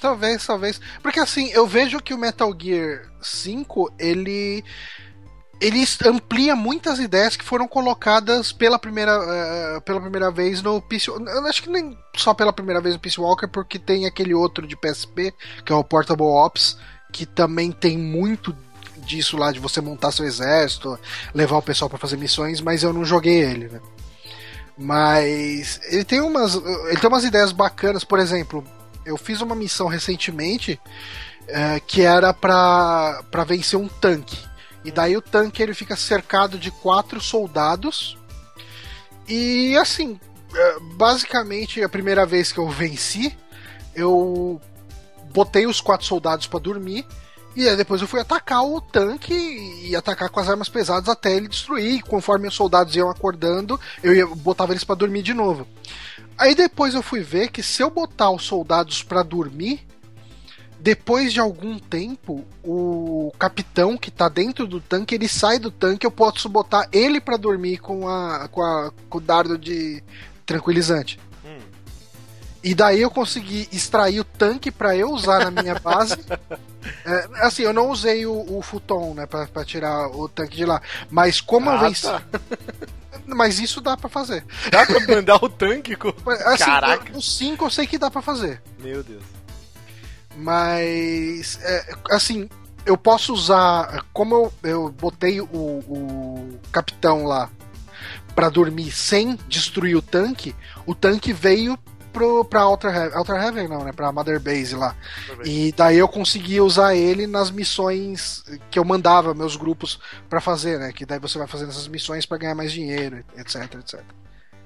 talvez, talvez. Porque assim, eu vejo que o Metal Gear 5, ele ele amplia muitas ideias que foram colocadas pela primeira, eh, pela primeira vez no Peace Eu acho que nem só pela primeira vez no Peace Walker, porque tem aquele outro de PSP, que é o Portable Ops, que também tem muito disso lá de você montar seu exército, levar o pessoal pra fazer missões, mas eu não joguei ele, né? Mas ele tem umas ele tem umas ideias bacanas, por exemplo, eu fiz uma missão recentemente eh, que era pra pra vencer um tanque. E daí o tanque ele fica cercado de quatro soldados. E assim, eh, basicamente a primeira vez que eu venci, eu botei os quatro soldados pra dormir. E aí depois eu fui atacar o tanque e atacar com as armas pesadas até ele destruir. E conforme os soldados iam acordando, eu ia, botava eles pra dormir de novo. Aí depois eu fui ver que se eu botar os soldados pra dormir, depois de algum tempo, o capitão que tá dentro do tanque, ele sai do tanque, eu posso botar ele pra dormir com, a, com, a, com o dardo de tranquilizante. E daí eu consegui extrair o tanque pra eu usar na minha base. *laughs* É, assim, eu não usei o, o futon, né, pra, pra tirar o tanque de lá. Mas como eu Ah, venci. tá. *laughs* Mas isso dá pra fazer. Dá pra mandar o tanque com... Assim, Caraca. os 5 eu sei que dá pra fazer. Meu Deus. Mas, é, assim, eu posso usar. Como eu, eu botei o, o capitão lá pra dormir sem destruir o tanque, o tanque veio pro, pra Outer Heaven, Outer Heaven não, né? Pra Mother Base lá. E daí eu consegui usar ele nas missões que eu mandava meus grupos pra fazer, né? Que daí você vai fazendo essas missões pra ganhar mais dinheiro, etc, etc.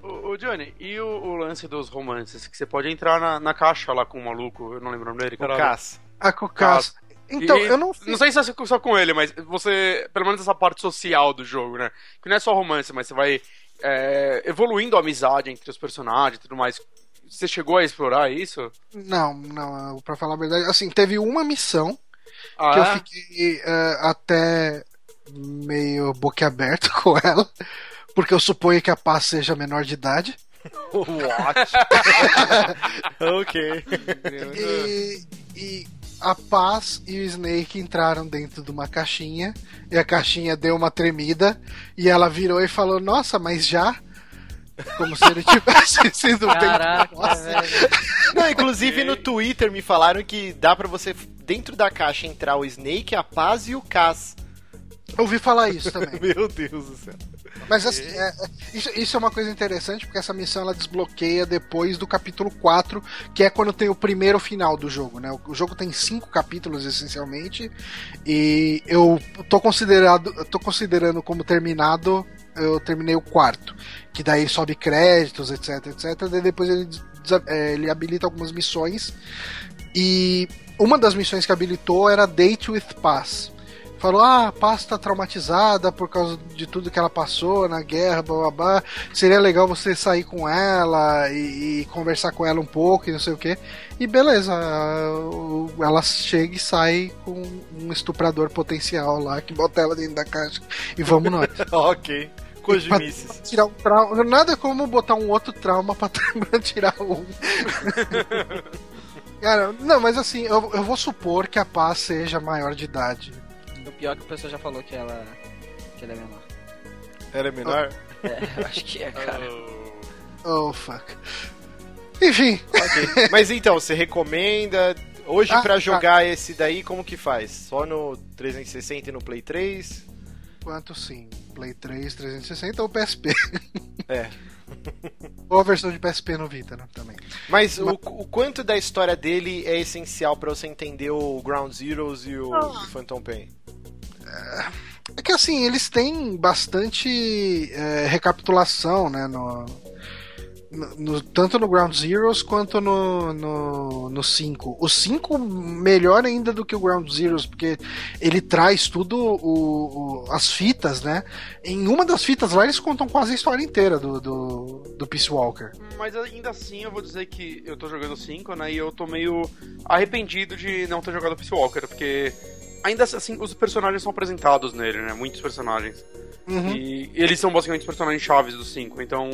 Ô, ô, Johnny, e o, o lance dos romances? Que você pode entrar na, na caixa lá com o maluco, eu não lembro o nome dele, O caralho. Cass. A Cocas. Então, E eu não fiz. Não sei se é só com ele, mas você. Pelo menos essa parte social do jogo, né? Que não é só romance, mas você vai é, evoluindo a amizade entre os personagens e tudo mais. Você chegou a explorar isso? Não, não, pra falar a verdade, assim, teve uma missão Ah, que eu é? fiquei eh, até meio boquiaberto *laughs* com ela, porque eu suponho que a Paz seja menor de idade. *laughs* What? *laughs* ok. E, e a Paz e o Snake entraram dentro de uma caixinha e a caixinha deu uma tremida e ela virou e falou: Nossa, mas já? Como se ele tivesse *laughs* sido bem. Caraca. Não, inclusive no Twitter me falaram que dá pra você, dentro da caixa, entrar o Snake, a Paz e o Cass. Eu ouvi falar isso *laughs* também. Meu Deus do céu. Mas assim, é- isso, isso é uma coisa interessante porque essa missão ela desbloqueia depois do capítulo 4, que é quando tem o primeiro final do jogo, né? O, o jogo tem cinco capítulos essencialmente e eu tô considerado, eu tô considerando como terminado, eu terminei o quarto, que daí sobe créditos, etc, etc. Daí depois ele, é, ele habilita algumas missões e uma das missões que habilitou era Date with Paz falou: ah, a Paz tá traumatizada por causa de tudo que ela passou na guerra, blá blá blá. Seria legal você sair com ela e, e conversar com ela um pouco e não sei o que. E beleza, ela chega e sai com um estuprador potencial lá que bota ela dentro da caixa e vamos nós. *laughs* ok. Cojimices. Tirar um trauma. Nada como botar um outro trauma pra, *laughs* pra tirar um. *laughs* Cara, não, mas assim, eu, eu vou supor que a Paz seja maior de idade. O pior é que o pessoal já falou que ela, que ela é menor. Ela é menor? É, eu acho que é, cara. Oh, fuck. Enfim, Ok. Mas então, você recomenda. Hoje Ah, pra tá. jogar esse daí, como que faz? Só no 360 e no Play 3? quanto sim? Play 3, 360 ou PSP? *laughs* É. *laughs* ou a versão de PSP no Vita, né? Também. Mas o, o quanto da história dele é essencial pra você entender o Ground Zeroes e o, Ah. Phantom Pain? É que assim, eles têm bastante é, recapitulação, né? No, no- tanto no Ground Zeroes quanto no, no, no 5. O 5 melhor ainda do que o Ground Zeroes, porque ele traz tudo o, o- as fitas, né? Em uma das fitas lá eles contam quase a história inteira do, do, do Peace Walker. Mas ainda assim eu vou dizer que eu tô jogando 5, né? E eu tô meio arrependido de não ter jogado Peace Walker, porque ainda assim os personagens são apresentados nele, né? Muitos personagens. Uhum. E eles são basicamente os personagens chaves do 5. Então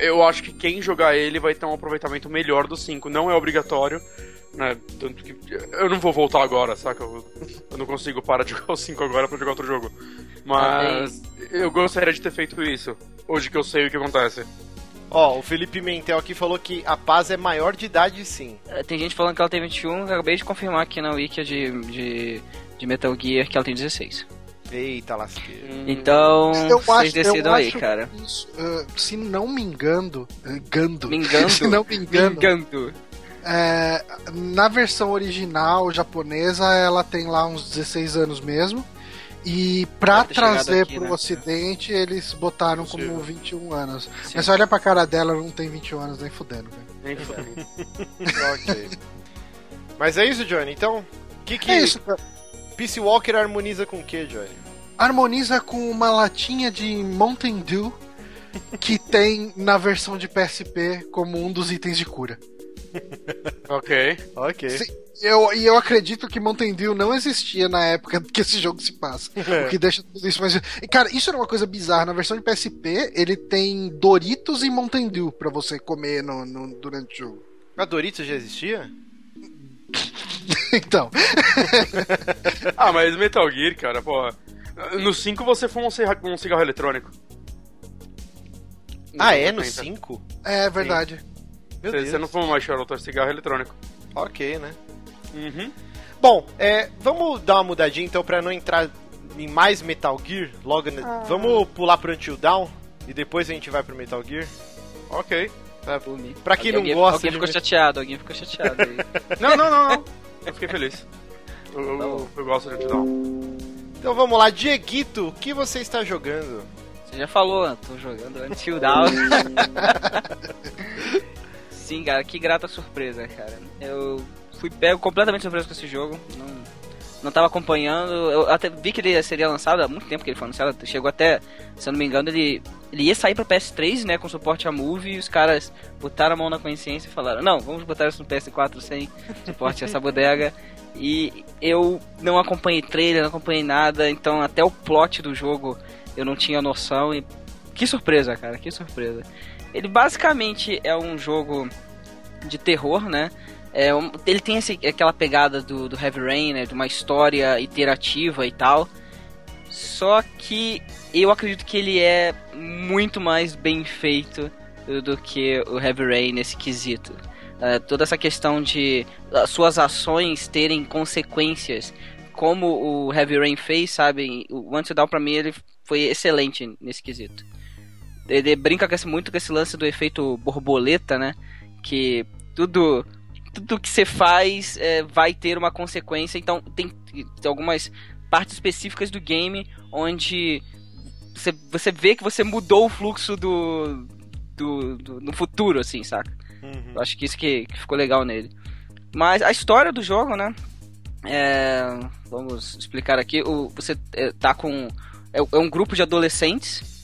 eu acho que quem jogar ele vai ter um aproveitamento melhor do 5. Não é obrigatório. Né? Tanto que eu não vou voltar agora, saca? Eu, *laughs* eu não consigo parar de *laughs* jogar o 5 agora pra jogar outro jogo. Mas eu gostaria de ter feito isso. Hoje que eu sei o que acontece. Ó, o Felipe Mentel aqui falou que a Paz é maior de idade sim. É, Tem gente falando que ela tem 21, eu acabei de confirmar aqui na wiki de, de, de Metal Gear que ela tem 16. Eita lasqueira. Então, Eu vocês acho, decidam eu aí, acho cara. Isso, uh, se não me engano, uh, gando, *laughs* Me engano. se não me engano, Me engano. É, na versão original japonesa, ela tem lá uns 16 anos mesmo. E pra trazer aqui, pro né? ocidente, eles botaram Possível. como 21 anos. Sim. Mas olha pra cara dela, ela não tem 21 anos nem fudendo, velho. Nem fudendo. *laughs* ok. Mas é isso, Johnny. Então, que que É isso, cara. Peace Walker harmoniza com o que, Johnny? Harmoniza com uma latinha de Mountain Dew que *laughs* tem na versão de PSP como um dos itens de cura. *laughs* ok. Ok. Sim, eu, e eu acredito que Mountain Dew não existia na época *laughs* que esse jogo se passa. É. O que deixa tudo isso mais. E, Cara, isso era uma coisa bizarra. Na versão de PSP, ele tem Doritos e Mountain Dew pra você comer no, no- durante o jogo. A Doritos já existia? *laughs* então, *laughs* Ah, mas Metal Gear, cara, pô. No 5 você fuma um cigarro, um cigarro eletrônico. ah, é? No 90. 5? é verdade. Meu Você, Deus. você não fuma mais charuto, é cigarro eletrônico. Ok, né? Uhum. Bom, é, vamos dar uma mudadinha então pra não entrar em mais Metal Gear. Logo, ne- vamos pular pro Until Dawn e depois a gente vai pro Metal Gear. Ok. Tá? Pra quem não alguém, gosta Alguém de ficou chateado, alguém ficou chateado aí. *laughs* Não, não, não, não. Eu fiquei feliz. Eu, eu, eu, eu gosto de um. Então vamos lá, Dieguito, o que você está jogando? Você já falou, tô jogando Until Dawn. *laughs* Sim, cara, que grata surpresa, cara. Eu fui pego completamente surpreso com esse jogo. Não, não tava acompanhando. Eu até vi que ele seria lançado há muito tempo que ele foi anunciado. Chegou até, se eu não me engano, ele, ele ia sair pra PS3, né? Com suporte a Move. E os caras botaram a mão na consciência e falaram: Não, vamos botar isso no PS4 sem suporte a essa bodega. E eu não acompanhei trailer, não acompanhei nada. Então, até o plot do jogo eu não tinha noção. E que surpresa, cara, que surpresa. Ele basicamente é um jogo de terror, né? É, ele tem esse- aquela pegada do, do Heavy Rain, né? De uma história iterativa e tal. Só que eu acredito que ele é muito mais bem feito do, que o Heavy Rain nesse quesito. É, toda essa questão de as suas ações terem consequências, como o Heavy Rain fez, sabe? O Until Dawn pra mim ele foi excelente nesse quesito. Ele brinca muito com esse lance do efeito borboleta, né? Que tudo tudo que você faz é, vai ter uma consequência. Então tem, tem algumas partes específicas do game onde você, você vê que você mudou o fluxo do, do, do no futuro, assim, saca? Uhum. Eu acho que isso que, que ficou legal nele. Mas a história do jogo, né? É, vamos explicar aqui. O, você é, tá com. É, é um grupo de adolescentes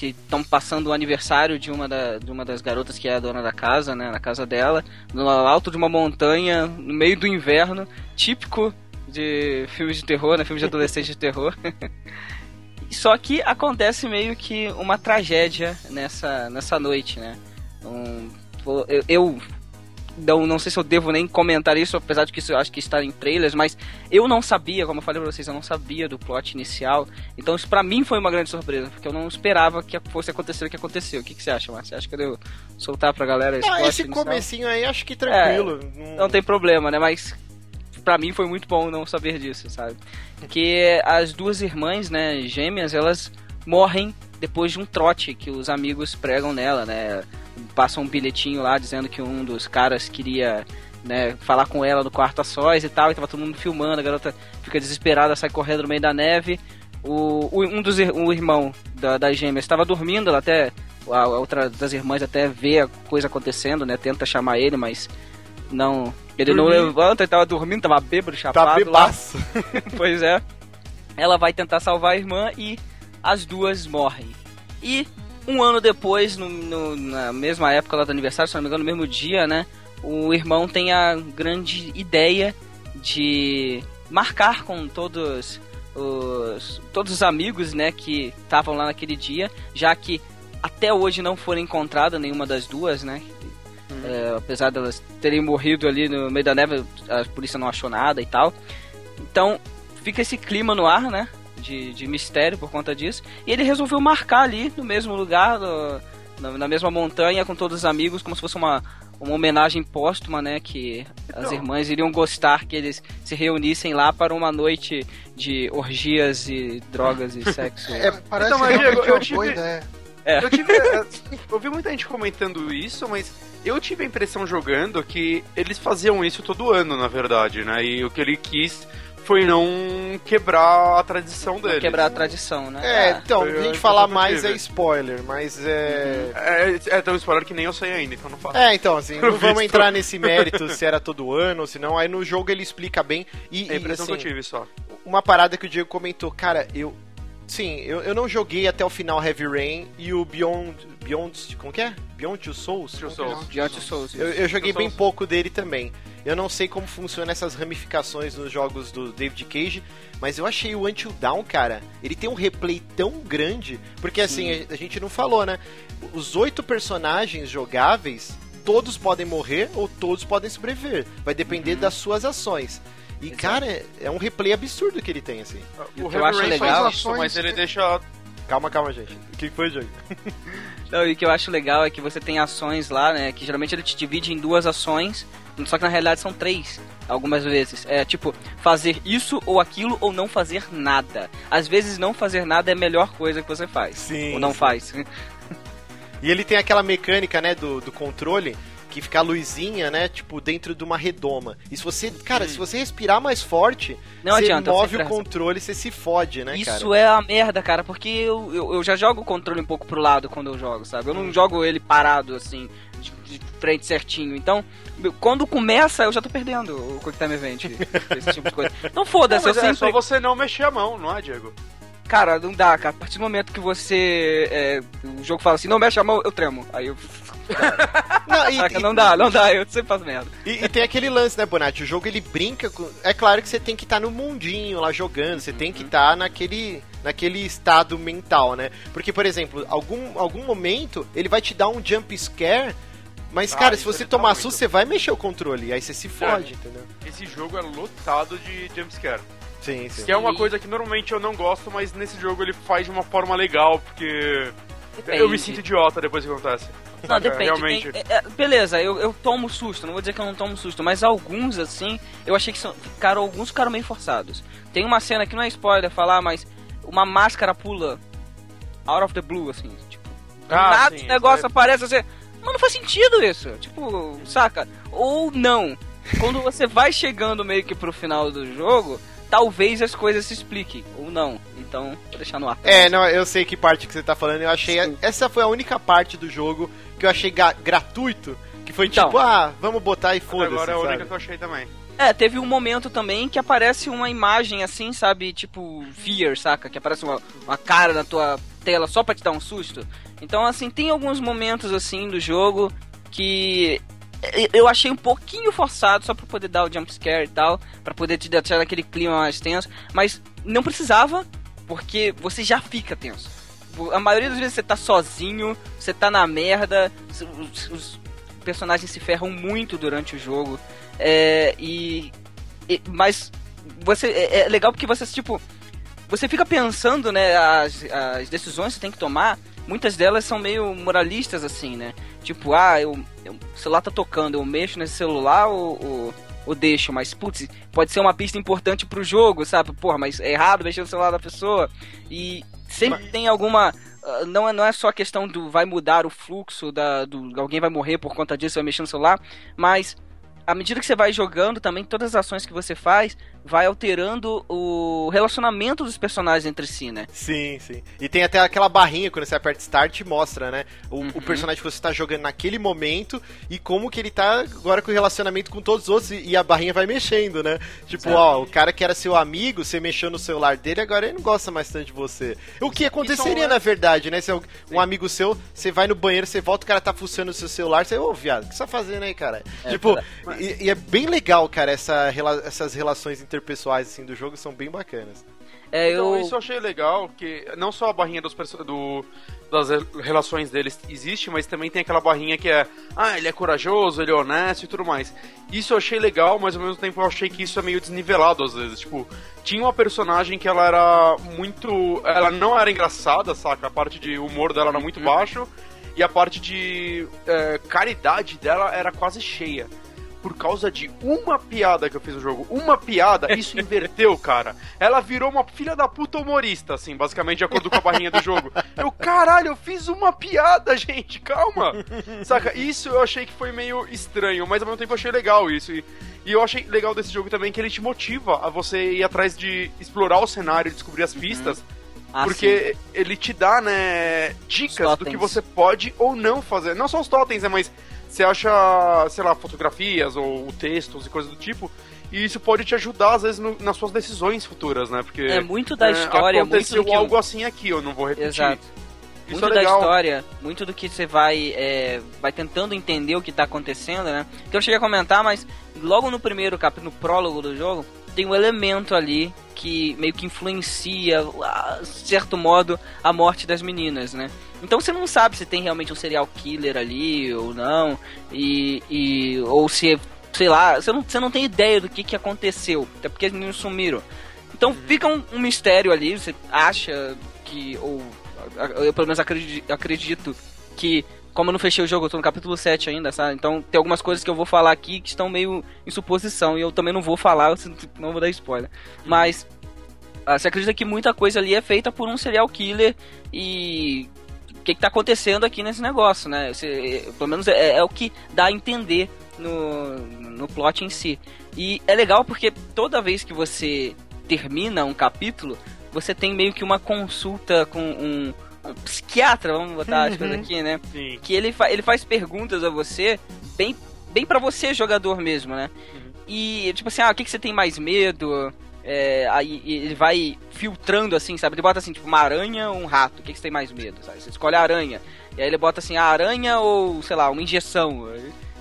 que estão passando o aniversário de uma, da, de uma das garotas que é a dona da casa, né? Na casa dela, no alto de uma montanha, no meio do inverno, típico de filmes de terror, né? Filmes de adolescente de terror. *laughs* Só que acontece meio que uma tragédia nessa, nessa noite, né? Um, eu, eu não, não sei se eu devo nem comentar isso, apesar de que isso eu acho que está em trailers, mas eu não sabia, como eu falei pra vocês, eu não sabia do plot inicial. Então isso pra mim foi uma grande surpresa, porque eu não esperava que fosse acontecer o que aconteceu. O que, que você acha, Márcio? Você acha que eu devo soltar pra galera esse Ah, esse inicial? comecinho aí acho que tranquilo. Não tem problema, né? Mas pra mim foi muito bom não saber disso, sabe? Porque as duas irmãs, né, gêmeas, elas morrem depois de um trote que os amigos pregam nela, né? Passam um bilhetinho lá dizendo que um dos caras queria, né, falar com ela no quarto a sós e tal, e tava todo mundo filmando, a garota fica desesperada, sai correndo no meio da neve. O, o- um dos o irmão da, das gêmeas estava dormindo, ela até a, outra das irmãs até vê a coisa acontecendo, né? Tenta chamar ele, mas não. Ele não levanta, ele tava dormindo, tava bêbado, Tá chapado lá. bebaço. *laughs* Pois é. Ela vai tentar salvar a irmã e as duas morrem. E um ano depois, no- no- na mesma época lá do aniversário, se não me engano, no mesmo dia, né? O irmão tem a grande ideia de marcar com todos os todos os amigos, né, que estavam lá naquele dia, já que até hoje não foram encontradas nenhuma das duas, né? É, apesar delas terem morrido ali no meio da neve, a polícia não achou nada e tal. Então, fica esse clima no ar, né? De, de mistério por conta disso. E ele resolveu marcar ali no mesmo lugar, no- na, na mesma montanha, com todos os amigos, como se fosse uma, uma homenagem póstuma, né? Que as Então. irmãs iriam gostar que eles se reunissem lá para uma noite de orgias e drogas e *laughs* sexo. É, parece Então, Diego, eu tive- ideia. É. Eu tive. eh, eu vi muita gente comentando isso, mas eu tive a impressão jogando que eles faziam isso todo ano, na verdade, né? E o que ele quis foi não quebrar a tradição dele. quebrar a tradição, né? É, então, foi a gente falar mais é spoiler, mas é. É, é tão spoiler que nem eu sei ainda, então não falo. É, então, assim, não *laughs* vamos entrar nesse mérito se era todo ano ou se não. Aí no jogo ele explica bem. E, É a e, impressão assim, que eu tive só. uma parada que o Diego comentou, cara, eu. Sim, eu, eu não joguei até o final Heavy Rain e o Beyond. Beyond. Como que é? Beyond Two Souls? Two Como que é? Souls. Souls. Eu, eu joguei Two bem Souls. pouco dele também. Eu não sei como funcionam essas ramificações nos jogos do David Cage, mas eu achei o Until Dawn, cara, ele tem um replay tão grande, porque assim, a, a gente não falou, né? Os oito personagens jogáveis, todos podem morrer ou todos podem sobreviver. Vai depender Uhum. das suas ações. E, cara, é- um replay absurdo que ele tem, assim. O O que eu acho legal- isso, mas ele deixa. Calma, calma, gente. O que foi, Diego? *laughs* Não, e o que eu acho legal é que você tem ações lá, né? Que geralmente ele te divide em duas ações, só que na realidade são três, algumas vezes. É tipo, fazer isso ou aquilo ou não fazer nada. Às vezes não fazer nada é a melhor coisa que você faz. Sim, Ou não sim. faz. E ele tem aquela mecânica, né, do, do controle, que fica a luzinha, né, tipo, dentro de uma redoma. E se você, cara, se você respirar mais forte, Não você adianta, move sempre o controle, você se fode, né, Isso cara? é a merda, cara, porque eu, eu, eu já jogo o controle um pouco pro lado quando eu jogo, sabe? Eu não jogo ele parado, assim, de, de frente certinho. Então, quando começa, eu já tô perdendo o Quick Time Event, *laughs* esse tipo de coisa. Então Não, foda-se, eu mas é sempre... só você não mexer a mão, não é, Diego? Cara, não dá, cara. A partir do momento que você. É, o jogo fala assim, não mexe a mão, eu tremo. Aí eu. Não, e, *laughs* Caraca, e- não dá, não dá, eu sempre faço merda. E, e tem aquele lance, né, Bonatti? O jogo ele brinca com. É claro que você tem que estar no mundinho lá jogando, você tem que estar naquele, naquele estado mental, né? Porque, por exemplo, algum, algum momento ele vai te dar um jump scare, mas, Ah, cara, se você dá tomar susto, você vai mexer o controle, aí você se fode, entendeu? Esse jogo é lotado de jumpscare. Sim, sim. Que é uma E- coisa que normalmente eu não gosto, mas nesse jogo ele faz de uma forma legal, porque Depende. eu me sinto idiota depois que acontece. Não, Saca? depende. Realmente. tem- é, é, beleza, eu, eu tomo susto, não vou dizer que eu não tomo susto, mas alguns, assim, eu achei que são, ficaram, alguns ficaram meio forçados. Tem uma cena que não é spoiler falar, mas uma máscara pula out of the blue, assim, tipo, Ah, nada sim, o negócio isso aparece, você, mas não faz sentido isso, tipo, saca? Ou não, quando você vai chegando meio que pro final do jogo, talvez as coisas se expliquem, ou não, então, vou deixar no ar. É, não, eu sei que parte que você tá falando, eu achei. Sim. Essa foi a única parte do jogo que eu achei gratuito. Que foi Então. tipo, ah, vamos botar e foda-se. agora é a única sabe? que eu achei também. É, teve um momento também que aparece uma imagem assim, sabe? Tipo, Fear, saca? Que aparece uma, uma cara na tua tela só pra te dar um susto. Então, assim, tem alguns momentos assim do jogo que eu achei um pouquinho forçado só pra poder dar o jump scare e tal, pra poder te deixar naquele clima mais tenso, mas não precisava, porque você já fica tenso. A maioria das vezes você tá sozinho, você tá na merda, os, os personagens se ferram muito durante o jogo. É, e, e- Mas você. É, é legal porque você, tipo. Você fica pensando, né, as, as decisões que você tem que tomar, muitas delas são meio moralistas, assim, né? Tipo, ah, eu- o celular tá tocando, eu mexo nesse celular ou, ou, ou deixo, mas, putz, pode ser uma pista importante pro jogo, sabe? Porra, mas é errado mexer no celular da pessoa. E sempre tem alguma. ah, Não é, não é só a questão do vai mudar o fluxo, da, do alguém vai morrer por conta disso, vai mexer no celular, mas à medida que você vai jogando, também todas as ações que você faz vai alterando o relacionamento dos personagens entre si, né? Sim, sim. E tem até aquela barrinha quando você aperta Start mostra, né? O, Uhum. o personagem que você tá jogando naquele momento e como que ele tá agora com o relacionamento com todos os outros e, e a barrinha vai mexendo, né? Tipo, ó, o cara que era seu amigo, você mexeu no celular dele, agora ele não gosta mais tanto de você. O que aconteceria, é- na verdade, né? Se um- um amigo seu, você vai no banheiro, você volta, o cara tá fuçando o seu celular, você, ô, viado, o que você tá fazendo aí, cara? tipo, e, e é bem legal, cara, essa, essas relações interpessoais, assim, do jogo são bem bacanas. É, Então, eu. isso eu achei legal, que não só a barrinha dos do, das re- relações deles existe, mas também tem aquela barrinha que é, ah, ele é corajoso, ele é honesto e tudo mais. Isso eu achei legal, mas ao mesmo tempo eu achei que isso é meio desnivelado às vezes. Tipo, tinha uma personagem que ela era muito. Ela não era engraçada, saca? A parte de humor dela era muito baixo e a parte de é, caridade dela era quase cheia. Por causa de uma piada que eu fiz no jogo. Uma piada, isso inverteu, *laughs* cara. Ela virou uma filha da puta humorista, assim, basicamente, de acordo com a barrinha do jogo. Eu, caralho, eu fiz uma piada, gente, calma. Saca? Isso eu achei que foi meio estranho, mas ao mesmo tempo eu achei legal isso. E, e eu achei legal desse jogo também que ele te motiva a você ir atrás de explorar o cenário, descobrir as pistas. Ah, Porque ele te dá, né, dicas do que você pode ou não fazer. Não só os totens, né, mas você acha, sei lá, fotografias ou textos e coisas do tipo. E isso pode te ajudar, às vezes, no- nas suas decisões futuras, né? Porque É muito da história, muito aconteceu eu- algo assim aqui, eu não vou repetir. Exato. Isso muito é da história, muito do que você vai é, vai tentando entender o que tá acontecendo, né? Que eu cheguei a comentar, mas logo no primeiro capítulo, no prólogo do jogo, tem um elemento ali que meio que influencia, a certo modo, a morte das meninas, né? Então você não sabe se tem realmente um serial killer ali ou não, e, e ou se, sei lá, você não, você não tem ideia do que, que aconteceu, até porque as meninas sumiram. Então fica um, um mistério ali, você acha que, ou eu pelo menos acredi- acredito que, como eu não fechei o jogo, eu tô no capítulo 7 ainda, sabe? Então tem algumas coisas que eu vou falar aqui que estão meio em suposição, e eu também não vou falar, eu não vou dar spoiler. Mas ah, você acredita que muita coisa ali é feita por um serial killer e que, que tá acontecendo aqui nesse negócio, né? Você, pelo menos é, é o que dá a entender no, no plot em si. E é legal porque toda vez que você termina um capítulo, você tem meio que uma consulta com um, um psiquiatra, vamos botar as coisas aqui, né? Sim. que ele, fa ele faz perguntas a você bem, bem para você, jogador mesmo, né? E, tipo assim, ah, o que, que você tem mais medo? É, aí ele vai filtrando assim, sabe? Ele bota assim, tipo, uma aranha ou um rato, o que, que você tem mais medo, sabe? Você escolhe a aranha. E aí ele bota assim, a aranha ou, sei lá, uma injeção.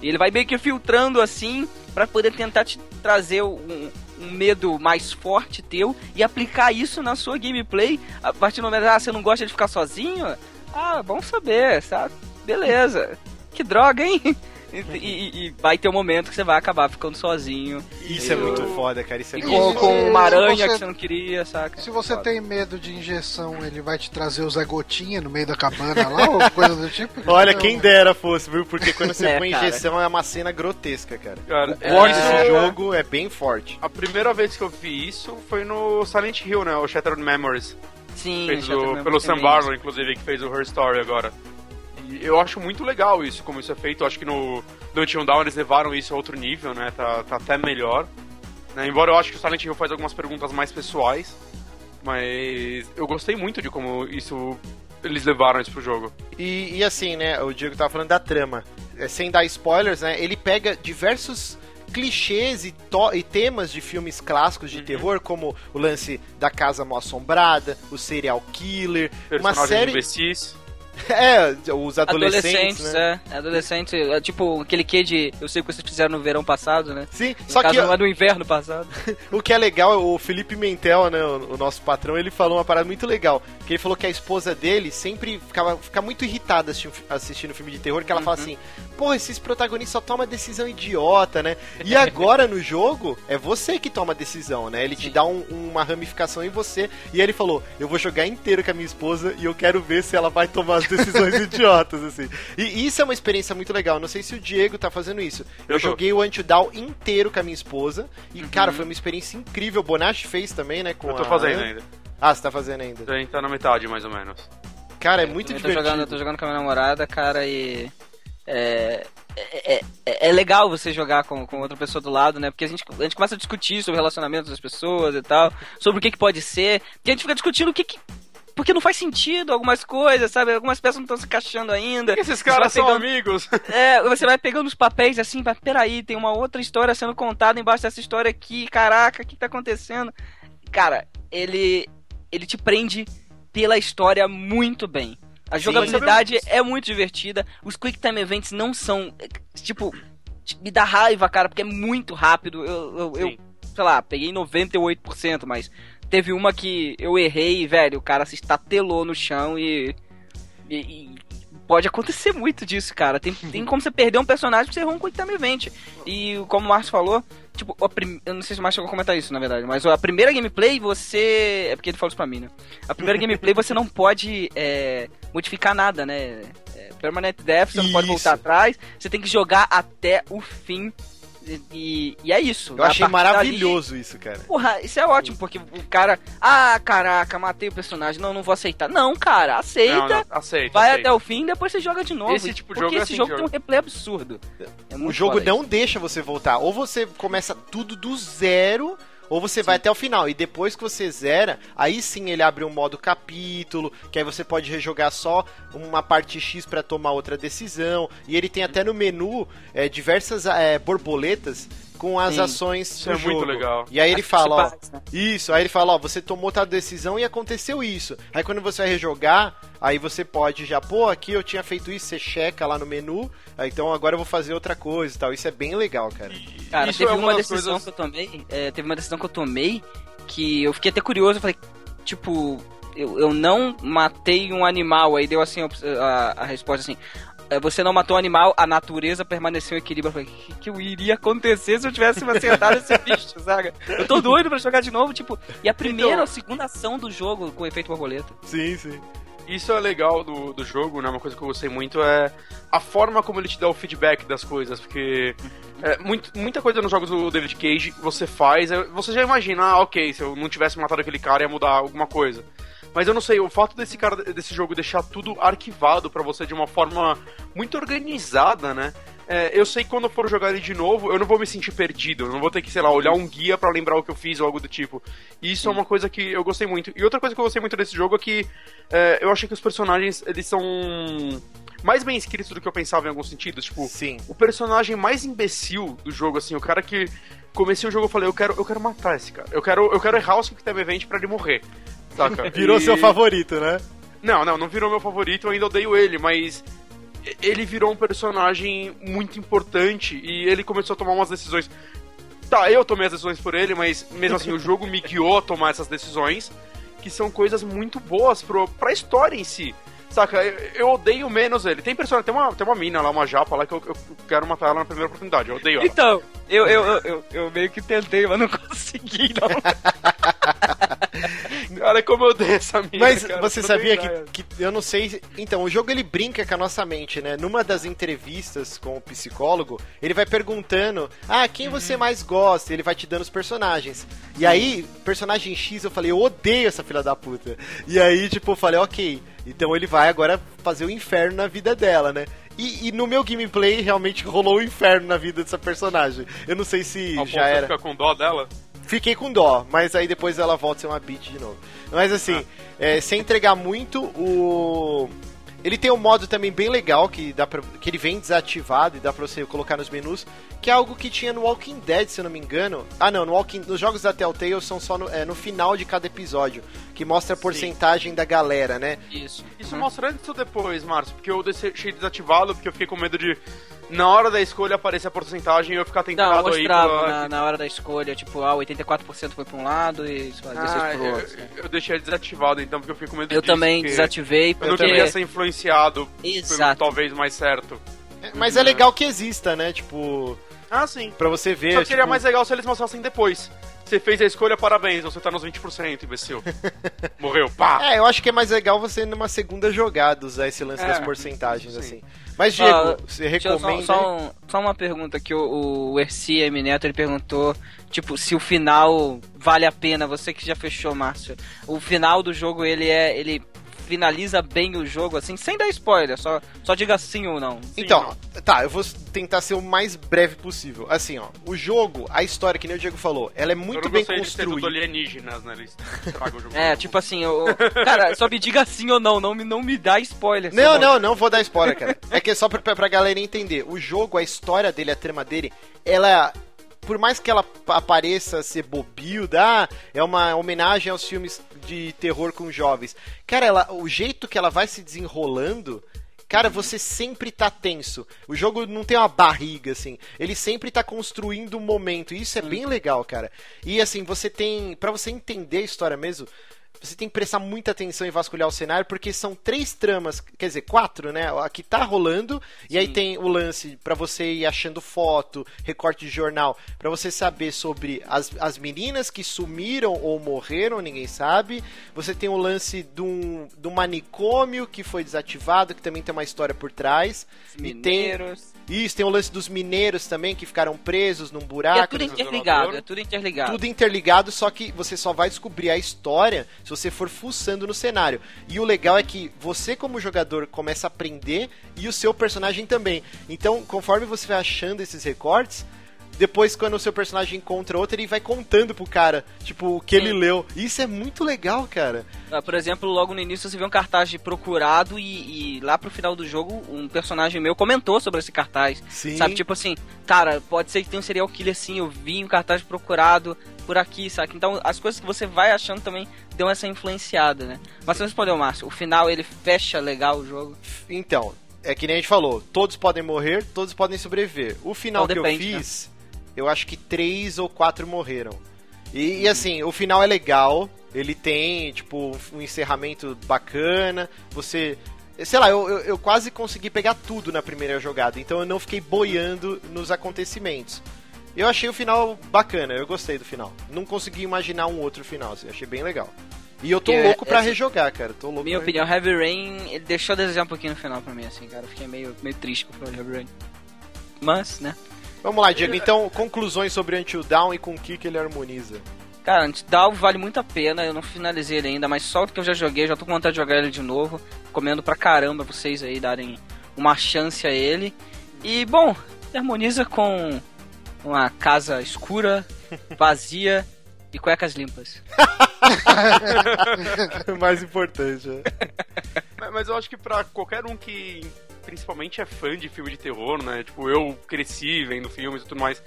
E ele vai meio que filtrando assim para poder tentar te trazer um, um, medo mais forte teu e aplicar isso na sua gameplay. A partir do momento, ah, você não gosta de ficar sozinho? Ah, vamos saber, sabe? Beleza. Que droga, hein? *laughs* *laughs* E, e, e, vai ter um momento que você vai acabar ficando sozinho. Isso é muito foda, cara. Isso é e muito com, com uma aranha você- que você não queria, saca? Se você Foda. tem medo de injeção, ele vai te trazer o Zé Gotinha no meio da cabana lá, ou *laughs* coisa do tipo? Olha, Não. quem dera fosse, viu? Porque quando você *laughs* É, põe cara. injeção é uma cena grotesca, cara. Cara, O corte isso- desse jogo é bem forte. A primeira vez que eu vi isso foi no Silent Hill, né? O Shattered Memories. Sim, vendo pelo Sam. Barlow, inclusive, que fez o Her Story agora. E eu acho muito legal isso, como isso é feito. Eu acho que no Dungeon Down eles levaram isso a outro nível, né? Tá, tá até melhor. Né? Embora eu acho que o Silent Hill faz algumas perguntas mais pessoais. Mas eu gostei muito de como isso eles levaram isso pro jogo. E, e assim, né, o Diego tava falando da trama. É, sem dar spoilers, né, ele pega diversos clichês e, to- e temas de filmes clássicos de terror, como o lance da casa mal assombrada, o serial killer, uma série... imbecis. *laughs* É, os adolescentes, Adolescentes, né? é. Adolescente, é tipo aquele que de. Eu sei o que vocês fizeram no verão passado, né? Sim, No só caso, que não é do inverno passado. *laughs* o que é legal, o Felipe Mentel, né, o, o nosso patrão, ele falou uma parada muito legal. Que ele falou que a esposa dele sempre ficava fica muito irritada assistindo, assistindo filme de terror, que ela fala assim, pô, esses protagonistas só tomam decisão idiota, né? E agora no jogo, é você que toma a decisão, né? Ele te dá um- uma ramificação em você. E aí ele falou, eu vou jogar inteiro com a minha esposa e eu quero ver se ela vai tomar decisões *laughs* idiotas, assim. E isso é uma experiência muito legal. Não sei se o Diego tá fazendo isso. Eu, Eu tô. joguei o Until Dawn inteiro com a minha esposa. E, cara, foi uma experiência incrível. O Bonatti fez também, né? Com Eu tô a fazendo Ana. ainda. Ah, você tá fazendo ainda. A gente tá na metade, mais ou menos. Cara, é muito eu tô divertido. jogando, eu tô jogando com a minha namorada, cara, e. É, é, é- é legal você jogar com, com outra pessoa do lado, né? Porque a gente, a gente começa a discutir sobre o relacionamento das pessoas e tal, sobre o que, que pode ser. Porque a gente fica discutindo o que, que. Porque não faz sentido algumas coisas, sabe? Algumas peças não estão se encaixando ainda. Esses caras são pegando- amigos. É, você vai pegando os papéis assim, mas peraí, tem uma outra história sendo contada embaixo dessa história aqui, caraca, o que tá acontecendo? Cara, ele ele te prende pela história muito bem. A Sim. jogabilidade é muito divertida, os Quick Time Events não são, tipo, me dá raiva, cara, porque é muito rápido. Eu, eu, eu Sim. sei lá, peguei 98%, mas teve uma que eu errei, velho, o cara se estatelou no chão e, e- e pode acontecer muito disso, cara. Tem, tem como você perder um personagem porque você errou um Quick Time Event. E como o Marcos falou, tipo, a prim... eu não sei se o Marcos chegou a comentar isso, na verdade, mas a primeira gameplay você... É porque ele falou isso pra mim, né? A primeira *laughs* gameplay você não pode é, modificar nada, né? É, permanent Death, você não pode voltar atrás, você tem que jogar até o fim. E, e- e é isso. Eu achei partir dali- maravilhoso isso, cara. Porra, isso é ótimo, porque o cara. Ah, caraca, matei o personagem. Não, não vou aceitar. Não, cara, aceita. Não, não, aceita, Vai aceita. até o fim, depois você joga de novo. Esse tipo de porque jogo é esse assim jogo que tem um replay absurdo. É O jogo não isso. deixa você voltar. Ou você começa tudo do zero, ou você vai até o final. E depois que você zera, aí sim ele abre um modo capítulo, que aí você pode rejogar só uma parte X pra tomar outra decisão. E ele tem até no menu é, diversas é, borboletas com as Sim. ações Isso do é muito jogo. legal. E aí ele fala, ó, principais, né? isso, aí ele fala, ó, você tomou tal decisão e aconteceu isso. Aí quando você vai rejogar, aí você pode já, pô, aqui eu tinha feito isso, você checa lá no menu, aí, então agora eu vou fazer outra coisa e tal. Isso é bem legal, cara. Cara, Isso teve é uma, uma decisão coisas- que eu tomei. é, teve uma decisão que eu tomei que eu fiquei até curioso. Eu falei, tipo, eu, eu não matei um animal. Aí deu assim a, a- a resposta assim. É, Você não matou um animal, a natureza permaneceu em equilíbrio. O que, que eu iria acontecer se eu tivesse acertado esse *laughs* bicho, sabe? Eu tô doido pra jogar de novo, tipo. E a primeira Então- ou segunda ação do jogo com efeito borboleta. Sim, sim. Isso é legal do, do jogo, né? Uma coisa que eu gostei muito é a forma como ele te dá o feedback das coisas, porque é, muito- muita coisa nos jogos do David Cage você faz, é, você já imagina, ah, ok, se eu não tivesse matado aquele cara ia mudar alguma coisa. Mas eu não sei, o fato desse cara desse jogo deixar tudo arquivado pra você de uma forma muito organizada, né? É, eu sei que quando eu for jogar ele de novo, eu não vou me sentir perdido. Eu não vou ter que, sei lá, olhar um guia pra lembrar o que eu fiz ou algo do tipo. E isso é uma coisa que eu gostei muito. E outra coisa que eu gostei muito desse jogo é que é, eu achei que os personagens, eles são mais bem escrito do que eu pensava em alguns sentidos. Tipo, Sim. o personagem mais imbecil do jogo, assim, o cara que comecei o jogo eu falei, eu quero, eu quero matar esse cara. Eu quero, eu quero errar o Quick Time Event pra ele morrer. Saca? *laughs* Virou E- seu favorito, né? Não, não, não virou meu favorito, eu ainda odeio ele, mas ele virou um personagem muito importante e ele começou a tomar umas decisões. Tá, eu tomei as decisões por ele, mas mesmo assim o jogo me guiou a tomar essas decisões, que são coisas muito boas pro, pra história em si. Saca, eu, eu odeio menos ele. Tem personagem, tem uma, tem uma mina lá, uma japa lá que eu, eu quero matar ela na primeira oportunidade. Eu odeio ela. Então, eu, eu, eu, eu, eu meio que tentei, mas não *laughs* consegui, não. *laughs* *laughs* Cara, como eu odeio essa mina. Mas cara, você sabia que, que. Eu não sei. Então, o jogo ele brinca com a nossa mente, né? Numa das entrevistas com o psicólogo, ele vai perguntando: Ah, quem você mais gosta? Ele vai te dando os personagens. E aí, personagem X, eu falei: Eu odeio essa filha da puta. E aí, tipo, eu falei: Ok. Então ele vai agora fazer o inferno na vida dela, né? E, e no meu gameplay realmente rolou o inferno na vida dessa personagem. Eu não sei se Ao já era. ficar com dó dela. Fiquei com dó, mas aí depois ela volta a ser uma beat de novo. Mas assim, é, sem entregar muito, o. Ele tem um modo também bem legal que dá pra, que ele vem desativado e dá pra você colocar nos menus, que é algo que tinha no Walking Dead, se eu não me engano. Ah, não, no Walking, nos jogos da Telltale são só no, é, no final de cada episódio, que mostra a porcentagem da galera, né? Isso. Isso Uhum. mostra antes ou depois, Márcio? Porque eu deixei desativado, porque eu fiquei com medo de, na hora da escolha, aparecer a porcentagem e eu ficar Não, tentado aí pela- na, na hora da escolha, tipo, ah, 84% foi pra um lado e sei lá, 16 Ah, pro outro. eu, eu deixei desativado, então, porque eu fiquei com medo Eu disso, também porque desativei, Eu porque... não queria ser influenciado pelo Exato. talvez mais certo. É, Mas é legal que exista, né? Tipo, Ah, sim. pra você ver. Só que seria tipo, mais legal se eles mostrassem depois. Você fez a escolha, parabéns, você tá nos 20%, imbecil. *laughs* Morreu, pá! É, eu acho que é mais legal você numa segunda jogada usar esse lance É, das porcentagens, sim. assim. Mas, Diego, Ah, você recomenda. Só, só, um- só uma pergunta que o, o Erci M Neto ele perguntou, tipo, se o final vale a pena. Você que já fechou, Márcio. O final do jogo ele é, ele finaliza bem o jogo, assim, sem dar spoiler. Só, só diga sim ou não. Então, tá, eu vou tentar ser o mais breve possível. Assim, ó, o jogo, a história, que nem o Diego falou, ela é eu muito não bem construída. alienígenas, né? Eles estragam o jogo. É, tipo assim, eu, cara, só me diga sim ou não, não me, não me dá spoiler. Não, seu não, não vou dar spoiler, cara. É que é só pra, pra, pra galera entender. O jogo, a história dele, a trama dele, ela. Por mais que ela pa- pareça ser bobilda, ah, é uma homenagem aos filmes de terror com jovens. Cara, ela, o jeito que ela vai se desenrolando. Cara, você sempre tá tenso. O jogo não tem uma barriga, assim. Ele sempre tá construindo um momento. E isso é bem legal, cara. E assim, você tem. Pra você entender a história mesmo, você tem que prestar muita atenção e vasculhar o cenário, porque são três tramas, quer dizer, quatro, né? A que tá rolando, e aí tem o lance pra você ir achando foto, recorte de jornal, pra você saber sobre as, as meninas que sumiram ou morreram, ninguém sabe. Você tem o lance de um manicômio que foi desativado, que também tem uma história por trás. E tem. Isso, tem o lance dos mineiros também, que ficaram presos num E é buraco. tudo isolador. interligado, é tudo interligado. Tudo interligado, só que você só vai descobrir a história se você for fuçando no cenário. E o legal é que você, como jogador, começa a aprender e o seu personagem também. Então, conforme você vai achando esses recortes, depois, quando o seu personagem encontra outro, ele vai contando pro cara, tipo, o que ele Sim. leu. Isso é muito legal, cara. Ah, Por exemplo, logo no início você vê um cartaz de procurado e, e lá pro final do jogo um personagem meu comentou sobre esse cartaz. Sim. Sabe, tipo assim, cara, pode ser que tenha um serial killer sim, eu vi um cartaz de procurado por aqui, sabe? Então as coisas que você vai achando também dão essa influenciada, né? Mas você respondeu, Márcio, o final ele fecha legal o jogo. Então, é que nem a gente falou, todos podem morrer, todos podem sobreviver. O final Então, que depende, eu fiz, eu acho que três ou quatro morreram. E, e, assim, o final é legal, ele tem, tipo, um encerramento bacana, você... Sei lá, eu, eu, eu quase consegui pegar tudo na primeira jogada, então eu não fiquei boiando nos acontecimentos. Eu achei o final bacana, eu gostei do final. Não consegui imaginar um outro final, assim, achei bem legal. E eu tô louco pra essa- rejogar, cara. Tô louco Minha opinião, Heavy Rain, ele deixou a desejar um pouquinho no final pra mim, assim, cara. Eu fiquei meio, meio triste com o final de Heavy Rain. Mas, né? Vamos lá, Diego. Então, conclusões sobre Until Dawn e com o que, que ele harmoniza. Cara, Antidown vale muito a pena, eu não finalizei ele ainda, mas só que eu já joguei, já tô com vontade de jogar ele de novo. Recomendo pra caramba vocês aí darem uma chance a ele. E, bom, harmoniza com uma casa escura, *laughs* vazia e cuecas limpas. *laughs* o mais importante. né? Mas- *laughs* Mas eu acho que pra qualquer um que principalmente é fã de filme de terror, né? Tipo, eu cresci vendo filmes e tudo mais.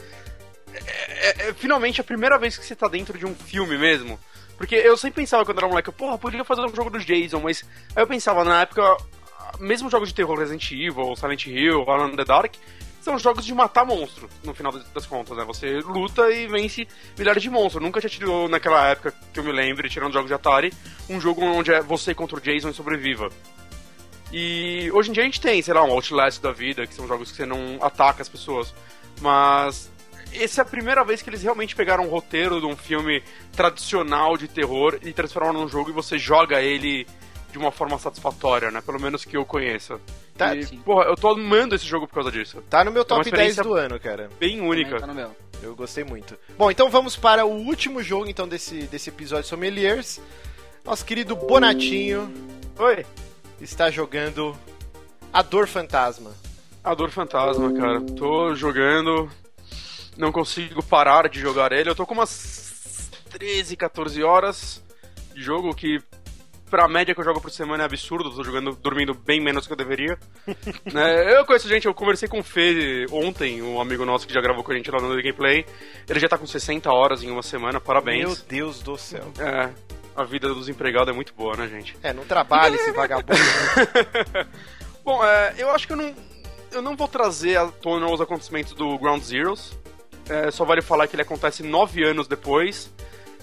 É, é, é finalmente a primeira vez que você tá dentro de um filme mesmo. Porque eu sempre pensava quando era moleque, porra, podia fazer um jogo do Jason, mas aí eu pensava, na época, mesmo jogos de terror Resident Evil, Silent Hill, in the Dark, são jogos de matar monstro, no final das contas, né? Você luta e vence milhares de monstros. Nunca tinha tido, naquela época que eu me lembro, tirando jogos de Atari, um jogo onde é você contra o Jason e sobreviva. E hoje em dia a gente tem, sei lá, um Outlast da vida, que são jogos que você não ataca as pessoas. Mas essa é a primeira vez que eles realmente pegaram um roteiro de um filme tradicional de terror e transformaram num jogo e você joga ele de uma forma satisfatória, né? Pelo menos que eu conheça. Tá, e, porra, eu tô amando esse jogo por causa disso. Tá no meu top é 10 do ano, cara. Bem única. Tá no meu. Eu gostei muito. Bom, então vamos para o último jogo então desse, desse episódio Sommeliers. Nosso querido Bonatinho. Oi. Está jogando A Dor Fantasma. A Dor Fantasma, cara. Tô jogando. Não consigo parar de jogar ele. Eu tô com umas 13, 14 horas de jogo que pra média que eu jogo por semana é absurdo, tô jogando, dormindo bem menos do que eu deveria. *laughs* né? Eu conheço gente, eu conversei com o Fê ontem, um amigo nosso que já gravou com a gente lá no Gameplay. Ele já tá com 60 horas em uma semana, parabéns. Meu Deus do céu. É, a vida dos empregados é muito boa, né, gente? É, não trabalha esse *laughs* vagabundo. Bom, é, eu acho que eu não, eu não vou trazer à tona os acontecimentos do Ground Zeroes. É, só vale falar que ele acontece nove anos depois.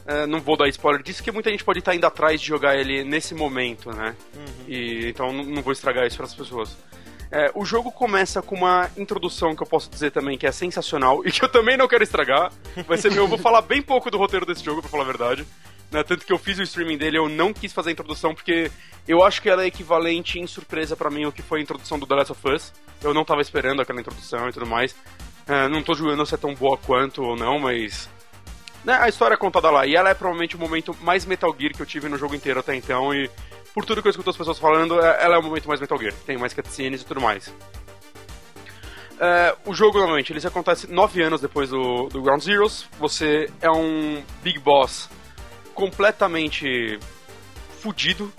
É, não vou dar spoiler disso, que muita gente pode estar indo atrás de jogar ele nesse momento, né? Uhum. E, então não vou estragar isso para as pessoas. É, o jogo começa com uma introdução que eu posso dizer também que é sensacional e que eu também não quero estragar. Vai ser meu, eu vou falar bem pouco do roteiro desse jogo, pra falar a verdade. Né? Tanto que eu fiz o streaming dele, eu não quis fazer a introdução porque eu acho que ela é equivalente em surpresa para mim ao que foi a introdução do The Last of Us. Eu não tava esperando aquela introdução e tudo mais. É, não tô julgando se é tão boa quanto ou não, mas né, a história é contada lá. E ela é provavelmente o momento mais Metal Gear que eu tive no jogo inteiro até então. E por tudo que eu escuto as pessoas falando, é, ela é o momento mais Metal Gear. Tem mais cutscenes e tudo mais. É, o jogo, normalmente, ele acontece nove anos depois do, do Ground Zeroes. Você é um Big Boss completamente fudido.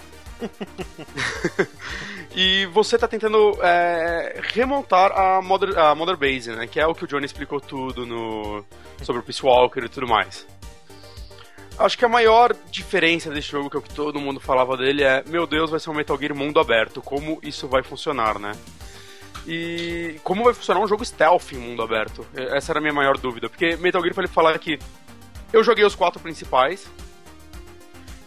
e você tá tentando é, remontar a Mother, a Mother Base, né? Que é o que o Johnny explicou tudo no, sobre o Peace Walker e tudo mais. Acho que a maior diferença desse jogo, que é o que todo mundo falava dele, é: meu Deus, vai ser um Metal Gear mundo aberto. Como isso vai funcionar, né? E como vai funcionar um jogo stealth em mundo aberto? Essa era a minha maior dúvida. Porque Metal Gear, pra ele falar que eu joguei os quatro principais,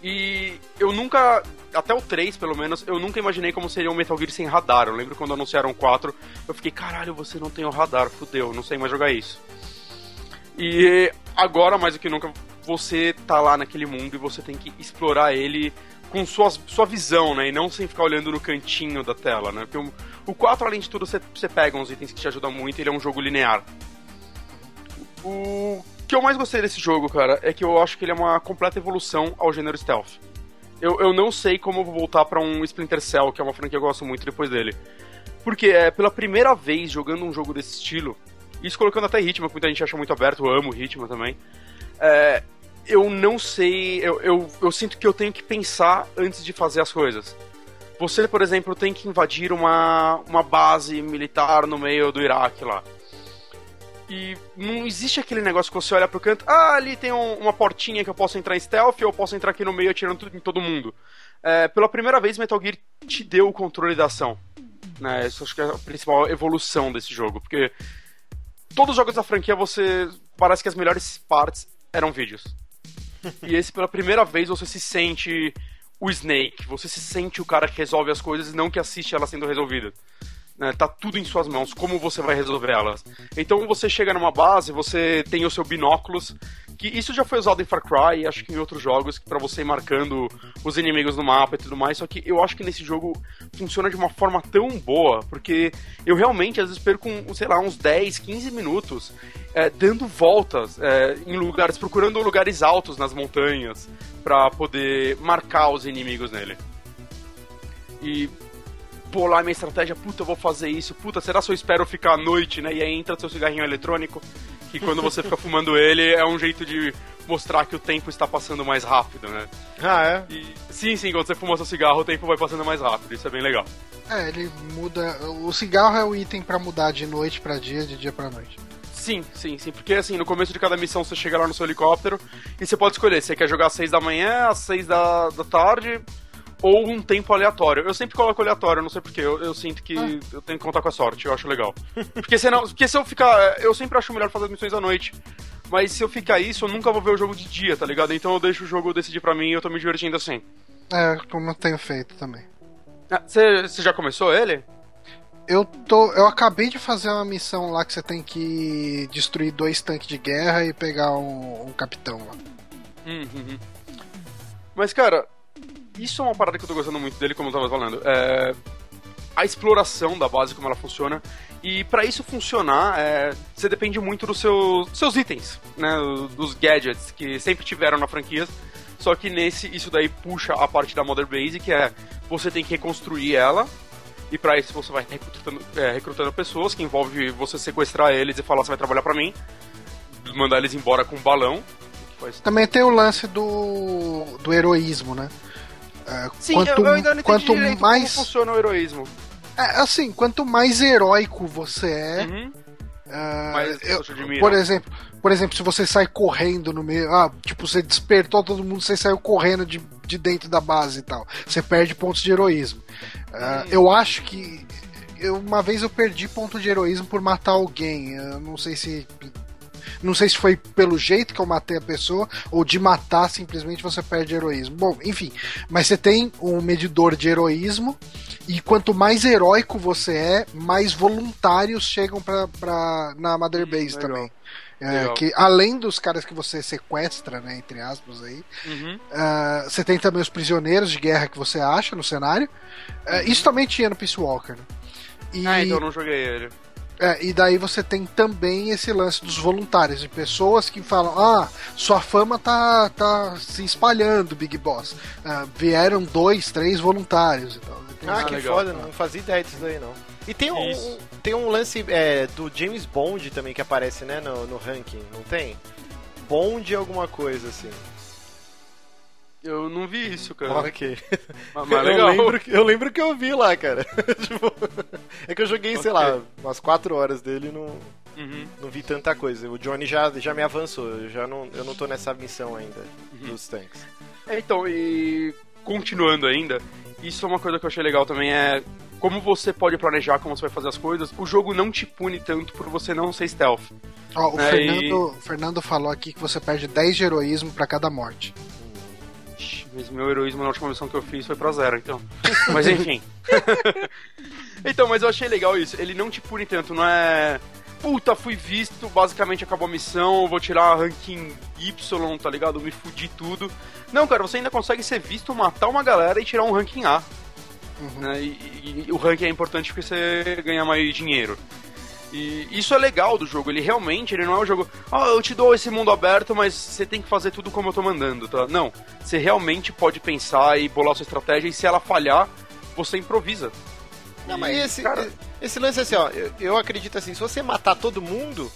e eu nunca, até o 3 pelo menos, eu nunca imaginei como seria um Metal Gear sem radar. Eu lembro quando anunciaram o 4, eu fiquei, caralho, você não tem o radar, fudeu, não sei mais jogar isso. E agora, mais do que nunca, você tá lá naquele mundo e você tem que explorar ele com sua, sua visão, né? E não sem ficar olhando no cantinho da tela, né? Porque o, o 4, além de tudo, você, você pega uns itens que te ajudam muito ele é um jogo linear. O que eu mais gostei desse jogo, cara, é que eu acho que ele é uma completa evolução ao gênero stealth. Eu, eu não sei como eu vou voltar para um Splinter Cell, que é uma franquia que eu gosto muito depois dele. Porque é pela primeira vez jogando um jogo desse estilo, isso colocando até ritmo, que muita gente acha muito aberto, eu amo ritmo também. É, eu não sei, eu, eu, eu sinto que eu tenho que pensar antes de fazer as coisas. Você, por exemplo, tem que invadir uma, uma base militar no meio do Iraque lá. E não existe aquele negócio que você olha pro canto, ah, ali tem um, uma portinha que eu posso entrar em stealth ou eu posso entrar aqui no meio atirando em todo mundo. É, pela primeira vez, Metal Gear te deu o controle da ação. Né? Isso acho que é a principal evolução desse jogo, porque todos os jogos da franquia você parece que as melhores partes eram vídeos. e esse pela primeira vez você se sente o Snake, você se sente o cara que resolve as coisas e não que assiste elas sendo resolvidas né, tá tudo em suas mãos, como você vai resolver elas. Então você chega numa base, você tem o seu binóculos, que isso já foi usado em Far Cry acho que em outros jogos, para você ir marcando os inimigos no mapa e tudo mais, só que eu acho que nesse jogo funciona de uma forma tão boa, porque eu realmente às vezes perco, sei lá, uns 10, 15 minutos é, dando voltas é, em lugares, procurando lugares altos nas montanhas para poder marcar os inimigos nele. E bolar minha estratégia, puta, eu vou fazer isso, puta, será que eu espero ficar à noite, né? E aí entra seu cigarrinho eletrônico, que quando você fica fumando *laughs* ele é um jeito de mostrar que o tempo está passando mais rápido, né? Ah, é? E, sim, sim, quando você fuma seu cigarro, o tempo vai passando mais rápido, isso é bem legal. É, ele muda. O cigarro é o item pra mudar de noite pra dia, de dia pra noite. Sim, sim, sim, porque assim, no começo de cada missão você chega lá no seu helicóptero e você pode escolher se você quer jogar às 6 da manhã, às 6 da, da tarde ou um tempo aleatório. Eu sempre coloco aleatório, não sei porquê, eu, eu sinto que eu tenho que contar com a sorte, eu acho legal. Porque senão, porque se eu ficar, eu sempre acho melhor fazer as missões à noite. Mas se eu ficar isso, eu nunca vou ver o jogo de dia, tá ligado? Então eu deixo o jogo decidir pra mim e eu tô me divertindo assim. É, como eu tenho feito também. Ah, Você você já começou ele? Eu tô. Eu acabei de fazer uma missão lá que você tem que destruir dois tanques de guerra e pegar um, um capitão lá. Uhum. Mas, cara, isso é uma parada que eu tô gostando muito dele, como eu tava falando. É a exploração da base, como ela funciona. E pra isso funcionar, é, você depende muito dos seus, itens, né? Dos gadgets que sempre tiveram na franquia. Só que nesse, isso daí puxa a parte da Mother Base, que é você tem que reconstruir ela. E pra isso você vai recrutando, é, recrutando pessoas, que envolve você sequestrar eles e falar você vai trabalhar pra mim. Mandar eles embora com um balão. Também tem o lance do. do heroísmo, né? É, Sim, quanto, eu, eu ainda não entendi quanto direito mais. como funciona o heroísmo. É, assim, quanto mais heróico você é. Uhum. as eu- por exemplo, por exemplo, se você sai correndo no meio, ah, tipo, você despertou todo mundo, você saiu correndo de, de dentro da base e tal. Você perde pontos de heroísmo. Ah, eu acho que eu, uma vez eu perdi ponto de heroísmo por matar alguém. Eu não sei se não sei se foi pelo jeito que eu matei a pessoa ou de matar simplesmente você perde heroísmo. Bom, enfim, mas você tem um medidor de heroísmo e quanto mais heróico você é, mais voluntários chegam pra, pra, na Mother Base legal. também. É, que além dos caras que você sequestra, né, entre aspas aí, Uhum. ah, você tem também os prisioneiros de guerra que você acha no cenário. Ah, isso também tinha no Peace Walker. né? E, Ah, então eu não joguei ele. É, e daí você tem também esse lance dos voluntários, de pessoas que falam: Ah, sua fama tá, tá se espalhando, Big Boss. Ah, vieram dois, três voluntários e tal. Tem Ah, que legal. foda, não fazia ideia disso daí não. E tem um, Isso. tem um lance é, do James Bond também que aparece, né, no, no ranking, não tem? Bond alguma coisa assim. Eu não vi isso, cara. Ok. Mas, mas eu, legal. lembro, que- eu lembro que eu vi lá, cara. *laughs* Tipo, é que eu joguei, sei lá, umas 4 horas dele e não, Uhum. não vi tanta coisa. O Johnny já, já me avançou, eu, já não, eu não tô nessa missão ainda Uhum. dos tanques. É, então, e continuando ainda, isso é uma coisa que eu achei legal também, é como você pode planejar como você vai fazer as coisas, o jogo não te pune tanto por você não ser stealth. Ó, o, É, Fernando, o Fernando falou aqui que você perde 10 de heroísmo pra cada morte. Mas meu heroísmo na última missão que eu fiz foi pra zero, então. *laughs* Mas enfim. *laughs* então, mas eu achei legal isso. Ele não te pune tanto, não é. Puta, fui visto, basicamente acabou a missão, vou tirar ranking Y, tá ligado? Me fudi tudo. Não, cara, você ainda consegue ser visto, matar uma galera e tirar um ranking A. Né? E, e- e o ranking é importante porque você ganha mais dinheiro. E isso é legal do jogo, ele realmente, ele não é um jogo, ah, eu te dou esse mundo aberto, mas você tem que fazer tudo como eu tô mandando, tá? Não, você realmente pode pensar e bolar sua estratégia, e se ela falhar, você improvisa. Não, E, mas esse, cara, esse lance assim, ó, eu, eu acredito assim, se você matar todo mundo,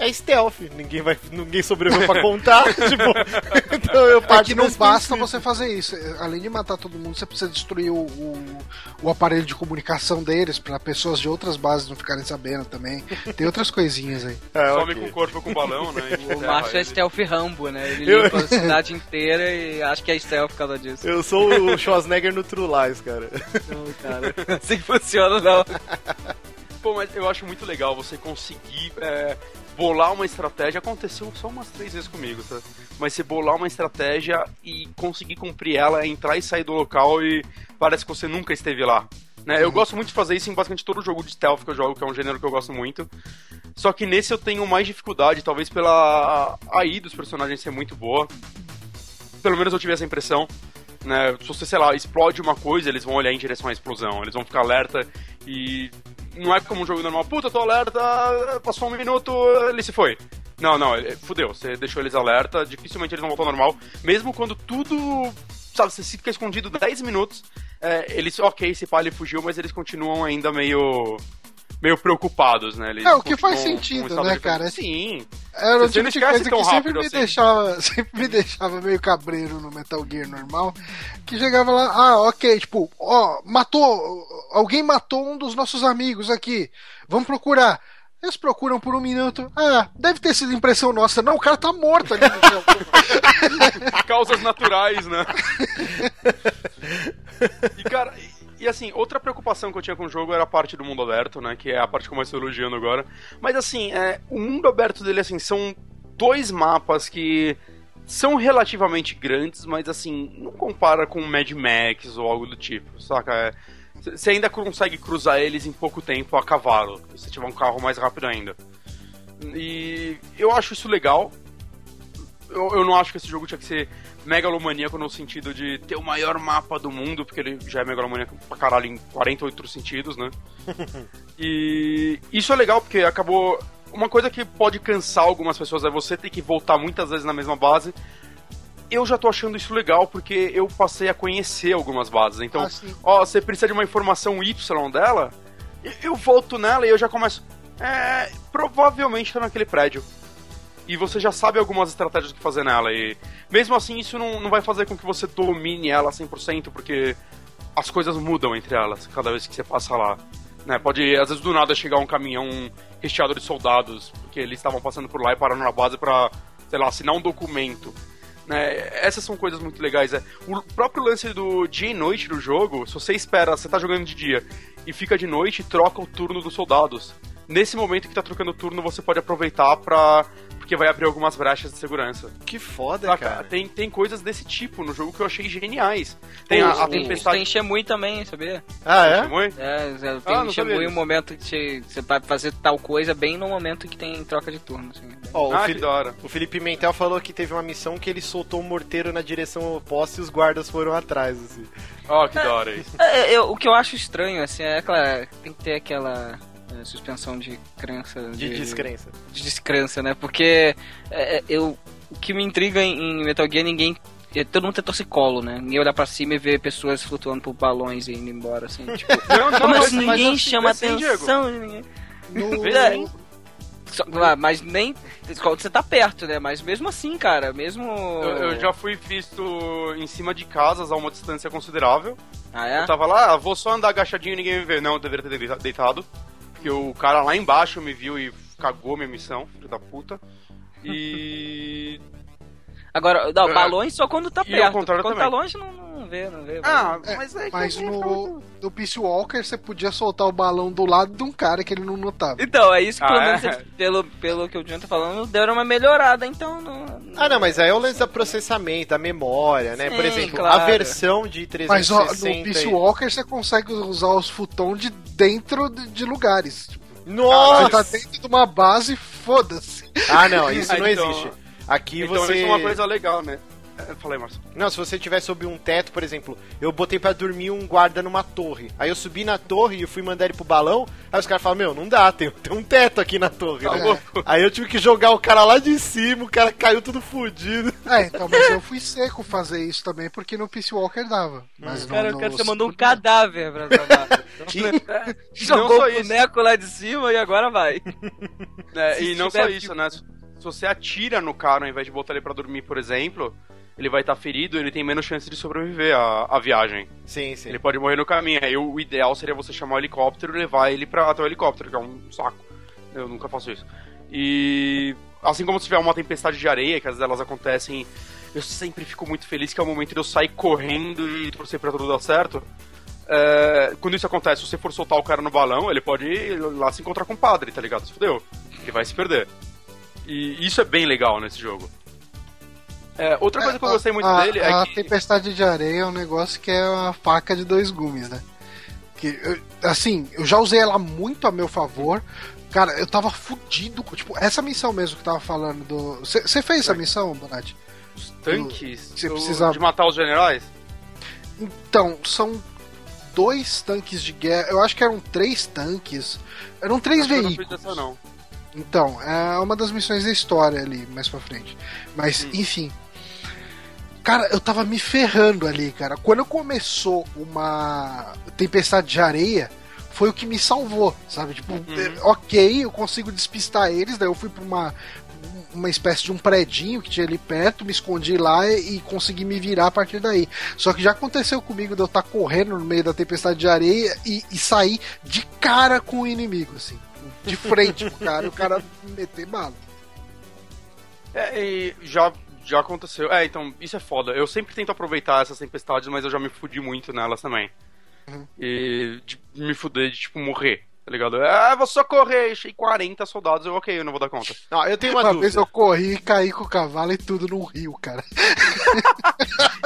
é stealth. Ninguém vai. Ninguém sobreviveu pra contar. *laughs* tipo, então eu É parto que não basta princípio. você fazer isso. Além de matar todo mundo, você precisa destruir o, o, o aparelho de comunicação deles pra pessoas de outras bases não ficarem sabendo também. Tem outras coisinhas aí. É, some ok. com o corpo com balão, né? *laughs* O macho é stealth Rambo, né? Ele Eu- limpa a cidade inteira e acho que é stealth por causa disso. Eu sou o Schwarzenegger no True Lies, cara. Não, cara. Assim funciona, não. Pô, mas eu acho muito legal você conseguir é, bolar uma estratégia. Aconteceu só umas três vezes comigo, tá? Mas você bolar uma estratégia e conseguir cumprir ela, entrar e sair do local e parece que você nunca esteve lá. Né? Eu gosto muito de fazer isso em basicamente todo jogo de stealth que eu jogo, que é um gênero que eu gosto muito. Só que nesse eu tenho mais dificuldade, talvez pela AI dos personagens ser muito boa. Pelo menos eu tive essa impressão. Né? Se você, sei lá, explode uma coisa, eles vão olhar em direção à explosão. Eles vão ficar alerta e. Não é como um jogo normal, puta, tô alerta, passou um minuto, ele se foi. Não, não, fudeu, você deixou eles alerta, dificilmente eles vão voltar ao normal, mesmo quando tudo, sabe, você fica escondido 10 minutos, é, eles, ok, esse pá ele fugiu, mas eles continuam ainda meio meio preocupados, né? Eles É, o que faz sentido, um né, cara? Sim. Era o tipo de coisa que sempre me, assim. deixava, *laughs* sempre me deixava meio cabreiro no Metal Gear normal. Que chegava lá, ah, ok, tipo, ó, matou, alguém matou um dos nossos amigos aqui, vamos procurar. Eles procuram por um minuto, ah, deve ter sido impressão nossa. Não, o cara tá morto ali no chão. *laughs* Causas naturais, né? *laughs* e, cara, e, assim, outra preocupação que eu tinha com o jogo era a parte do mundo aberto, né? Que é a parte que eu mais estou elogiando agora. Mas assim, é, o mundo aberto dele, assim, são dois mapas que são relativamente grandes, mas assim, não compara com Mad Max ou algo do tipo, saca? É, Você ainda consegue cruzar eles em pouco tempo a cavalo, se tiver um carro mais rápido ainda. E eu acho isso legal. Eu, eu não acho que esse jogo tinha que ser megalomaníaco no sentido de ter o maior mapa do mundo, porque ele já é megalomaníaco pra caralho em 48 sentidos, né? *laughs* e isso é legal porque acabou. Uma coisa que pode cansar algumas pessoas é você ter que voltar muitas vezes na mesma base. Eu já tô achando isso legal porque eu passei a conhecer algumas bases. Então, Ah, ó, você precisa de uma informação Y dela, eu volto nela e eu já começo. É, provavelmente tá naquele prédio. E você já sabe algumas estratégias que fazer nela. E mesmo assim, isso não, não vai fazer com que você domine ela 100%, porque as coisas mudam entre elas cada vez que você passa lá. Né? Pode, às vezes, do nada chegar um caminhão recheado de soldados, porque eles estavam passando por lá e pararam na base pra, sei lá, assinar um documento. Né? Essas são coisas muito legais. É. O próprio lance do dia e noite do jogo, se você espera, você tá jogando de dia e fica de noite, troca o turno dos soldados. Nesse momento que tá trocando o turno, você pode aproveitar pra. Porque vai abrir algumas brechas de segurança. Que foda, Saca? cara. Tem, tem coisas desse tipo no jogo que eu achei geniais. Tem a, a tem, tempestade. tem Shemui também, sabia? Ah, é? Shimui? É, é, Ah, tem não sabia Shemui um momento que você, vai fazer tal coisa bem no momento que tem troca de turno. Assim. Ó, o, Ah, Fili- que da hora. o Felipe Mentel falou que teve uma missão que ele soltou um morteiro na direção oposta e os guardas foram atrás, assim. Ó, que da hora isso. *laughs* É, eu- o que eu acho estranho, assim, é aquela. Tem que ter aquela é, suspensão de crença. De descrença. de descrença, né? Porque é, é, eu, o que me intriga em, em Metal Gear, ninguém. é, Todo mundo tem torcicolo, né? Ninguém olhar pra cima e ver pessoas flutuando por balões e indo embora, assim. *laughs* Tipo, Não, não, como mas- assim mas ninguém assim, chama assim, Diego. atenção? de ninguém? No- É, só- mas nem. Você tá perto, né? Mas mesmo assim, cara, mesmo. Eu, eu já fui visto em cima de casas a uma distância considerável. Ah, é? Eu tava lá, ah, vou só andar agachadinho e ninguém me vê. Não, eu deveria ter deita- deitado. Porque o cara lá embaixo me viu e cagou minha missão, filho da puta. E. Agora, não, É. balões só quando tá perto. Quando também. tá longe, não, não vê, não vê. Ah, É, mas é que Mas no, no Peace Walker você podia soltar o balão do lado de um cara que ele não notava. Então, é isso que Ah, pelo é? menos, eles- pelo, pelo que o John tá falando, deram uma melhorada, então não. Ah, não, mas aí é o lance do processamento, da memória, né? Por Sim, exemplo, claro. a versão de Mas ó, 360... no Peace Walker você consegue usar os futons de dentro de, de lugares. Tipo, Nossa! Você tá dentro de uma base, foda-se. Ah, não, isso *laughs* Ah, não existe. Aqui Então você... isso é uma coisa legal, né? É, Fala aí, Márcio. Não, se você estiver sob um teto, por exemplo, eu botei pra dormir um guarda numa torre. Aí eu subi na torre e eu fui mandar ele pro balão. Aí os caras falam: Meu, não dá, tem, tem um teto aqui na torre. Tá né? Aí eu tive que jogar o cara lá de cima, o cara caiu tudo fudido. É, então, mas eu fui seco fazer isso também, porque no Peace Walker dava. Mas no, Cara, no, o cara você mandou um cadáver pra trabalhar. *laughs* Jogou só o isso. boneco lá de cima e agora vai. É, e não tiver só isso, né? Se você atira no cara ao invés de botar ele pra dormir, por exemplo, ele vai estar ferido ele tem menos chance de sobreviver à, à viagem. Sim, sim. Ele pode morrer no caminho. Aí o ideal seria você chamar o helicóptero e levar ele pra, até o helicóptero, que é um saco. Eu nunca faço isso. E assim como se tiver uma tempestade de areia, que às vezes elas acontecem, eu sempre fico muito feliz que é o momento de eu sair correndo e torcer pra tudo dar certo. É, quando isso acontece, se você for soltar o cara no balão, ele pode ir lá se encontrar com o padre, tá ligado? Se fudeu. Ele vai se perder. E isso é bem legal nesse jogo. É, outra coisa que eu gostei muito a, dele a é que. tempestade de areia é um negócio que é uma faca de dois gumes, né? Que, eu- assim, eu já usei ela muito a meu favor. Cara, eu tava fudido. com- Tipo, essa missão mesmo que eu tava falando do. Você fez essa missão, Bonatti? Os tanques Você do- precisa- de matar os generais? Então, são dois tanques de guerra. Eu acho que eram três tanques. Eram três Acho que eu não fiz veículos. essa, não. Então, é uma das missões da história ali, mais pra frente. Mas, Hum. enfim. Cara, eu tava me ferrando ali, cara. Quando começou uma tempestade de areia, foi o que me salvou, sabe? Tipo, ok, eu consigo despistar eles, daí eu fui pra uma, uma espécie de um predinho que tinha ali perto, me escondi lá e, e consegui me virar a partir daí. Só que já aconteceu comigo de eu estar correndo no meio da tempestade de areia e, e sair de cara com o inimigo, assim. De frente pro cara, e o cara me meter bala. É, e já, já aconteceu. É, então, isso é foda. Eu sempre tento aproveitar essas tempestades, mas eu já me fudi muito nelas também. E de me fuder de, tipo, morrer. Tá ligado? Ah, vou só correr, achei 40 soldados, eu ok, eu não vou dar conta. Não, eu tenho uma, Uma dúvida. vez eu corri e caí com o cavalo e tudo no rio, cara.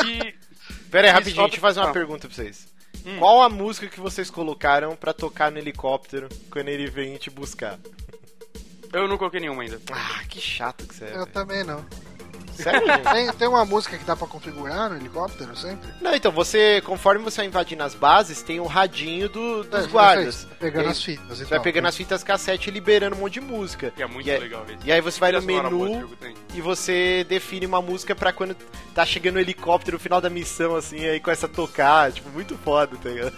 E Pera aí, rapidinho, só deixa eu fazer uma pra- pergunta pra vocês. Hum. Qual a música que vocês colocaram pra tocar no helicóptero quando ele vem te buscar? eu não coloquei nenhuma ainda. Ah, que chato que você é. Eu velho. também não. Sério, gente? *laughs* Tem, tem uma música que dá pra configurar no helicóptero sempre? Não, então, você, conforme você vai invadindo as bases, tem o radinho do- dos É, guardas. fez, Pegando aí as fitas. Você vai pegando as fitas cassete e liberando um monte de música. Que é muito E aí- legal isso. E aí você vai no menu e você define uma música pra quando tá chegando o helicóptero no final da missão, assim, aí começa a tocar, tipo, muito foda, tá ligado?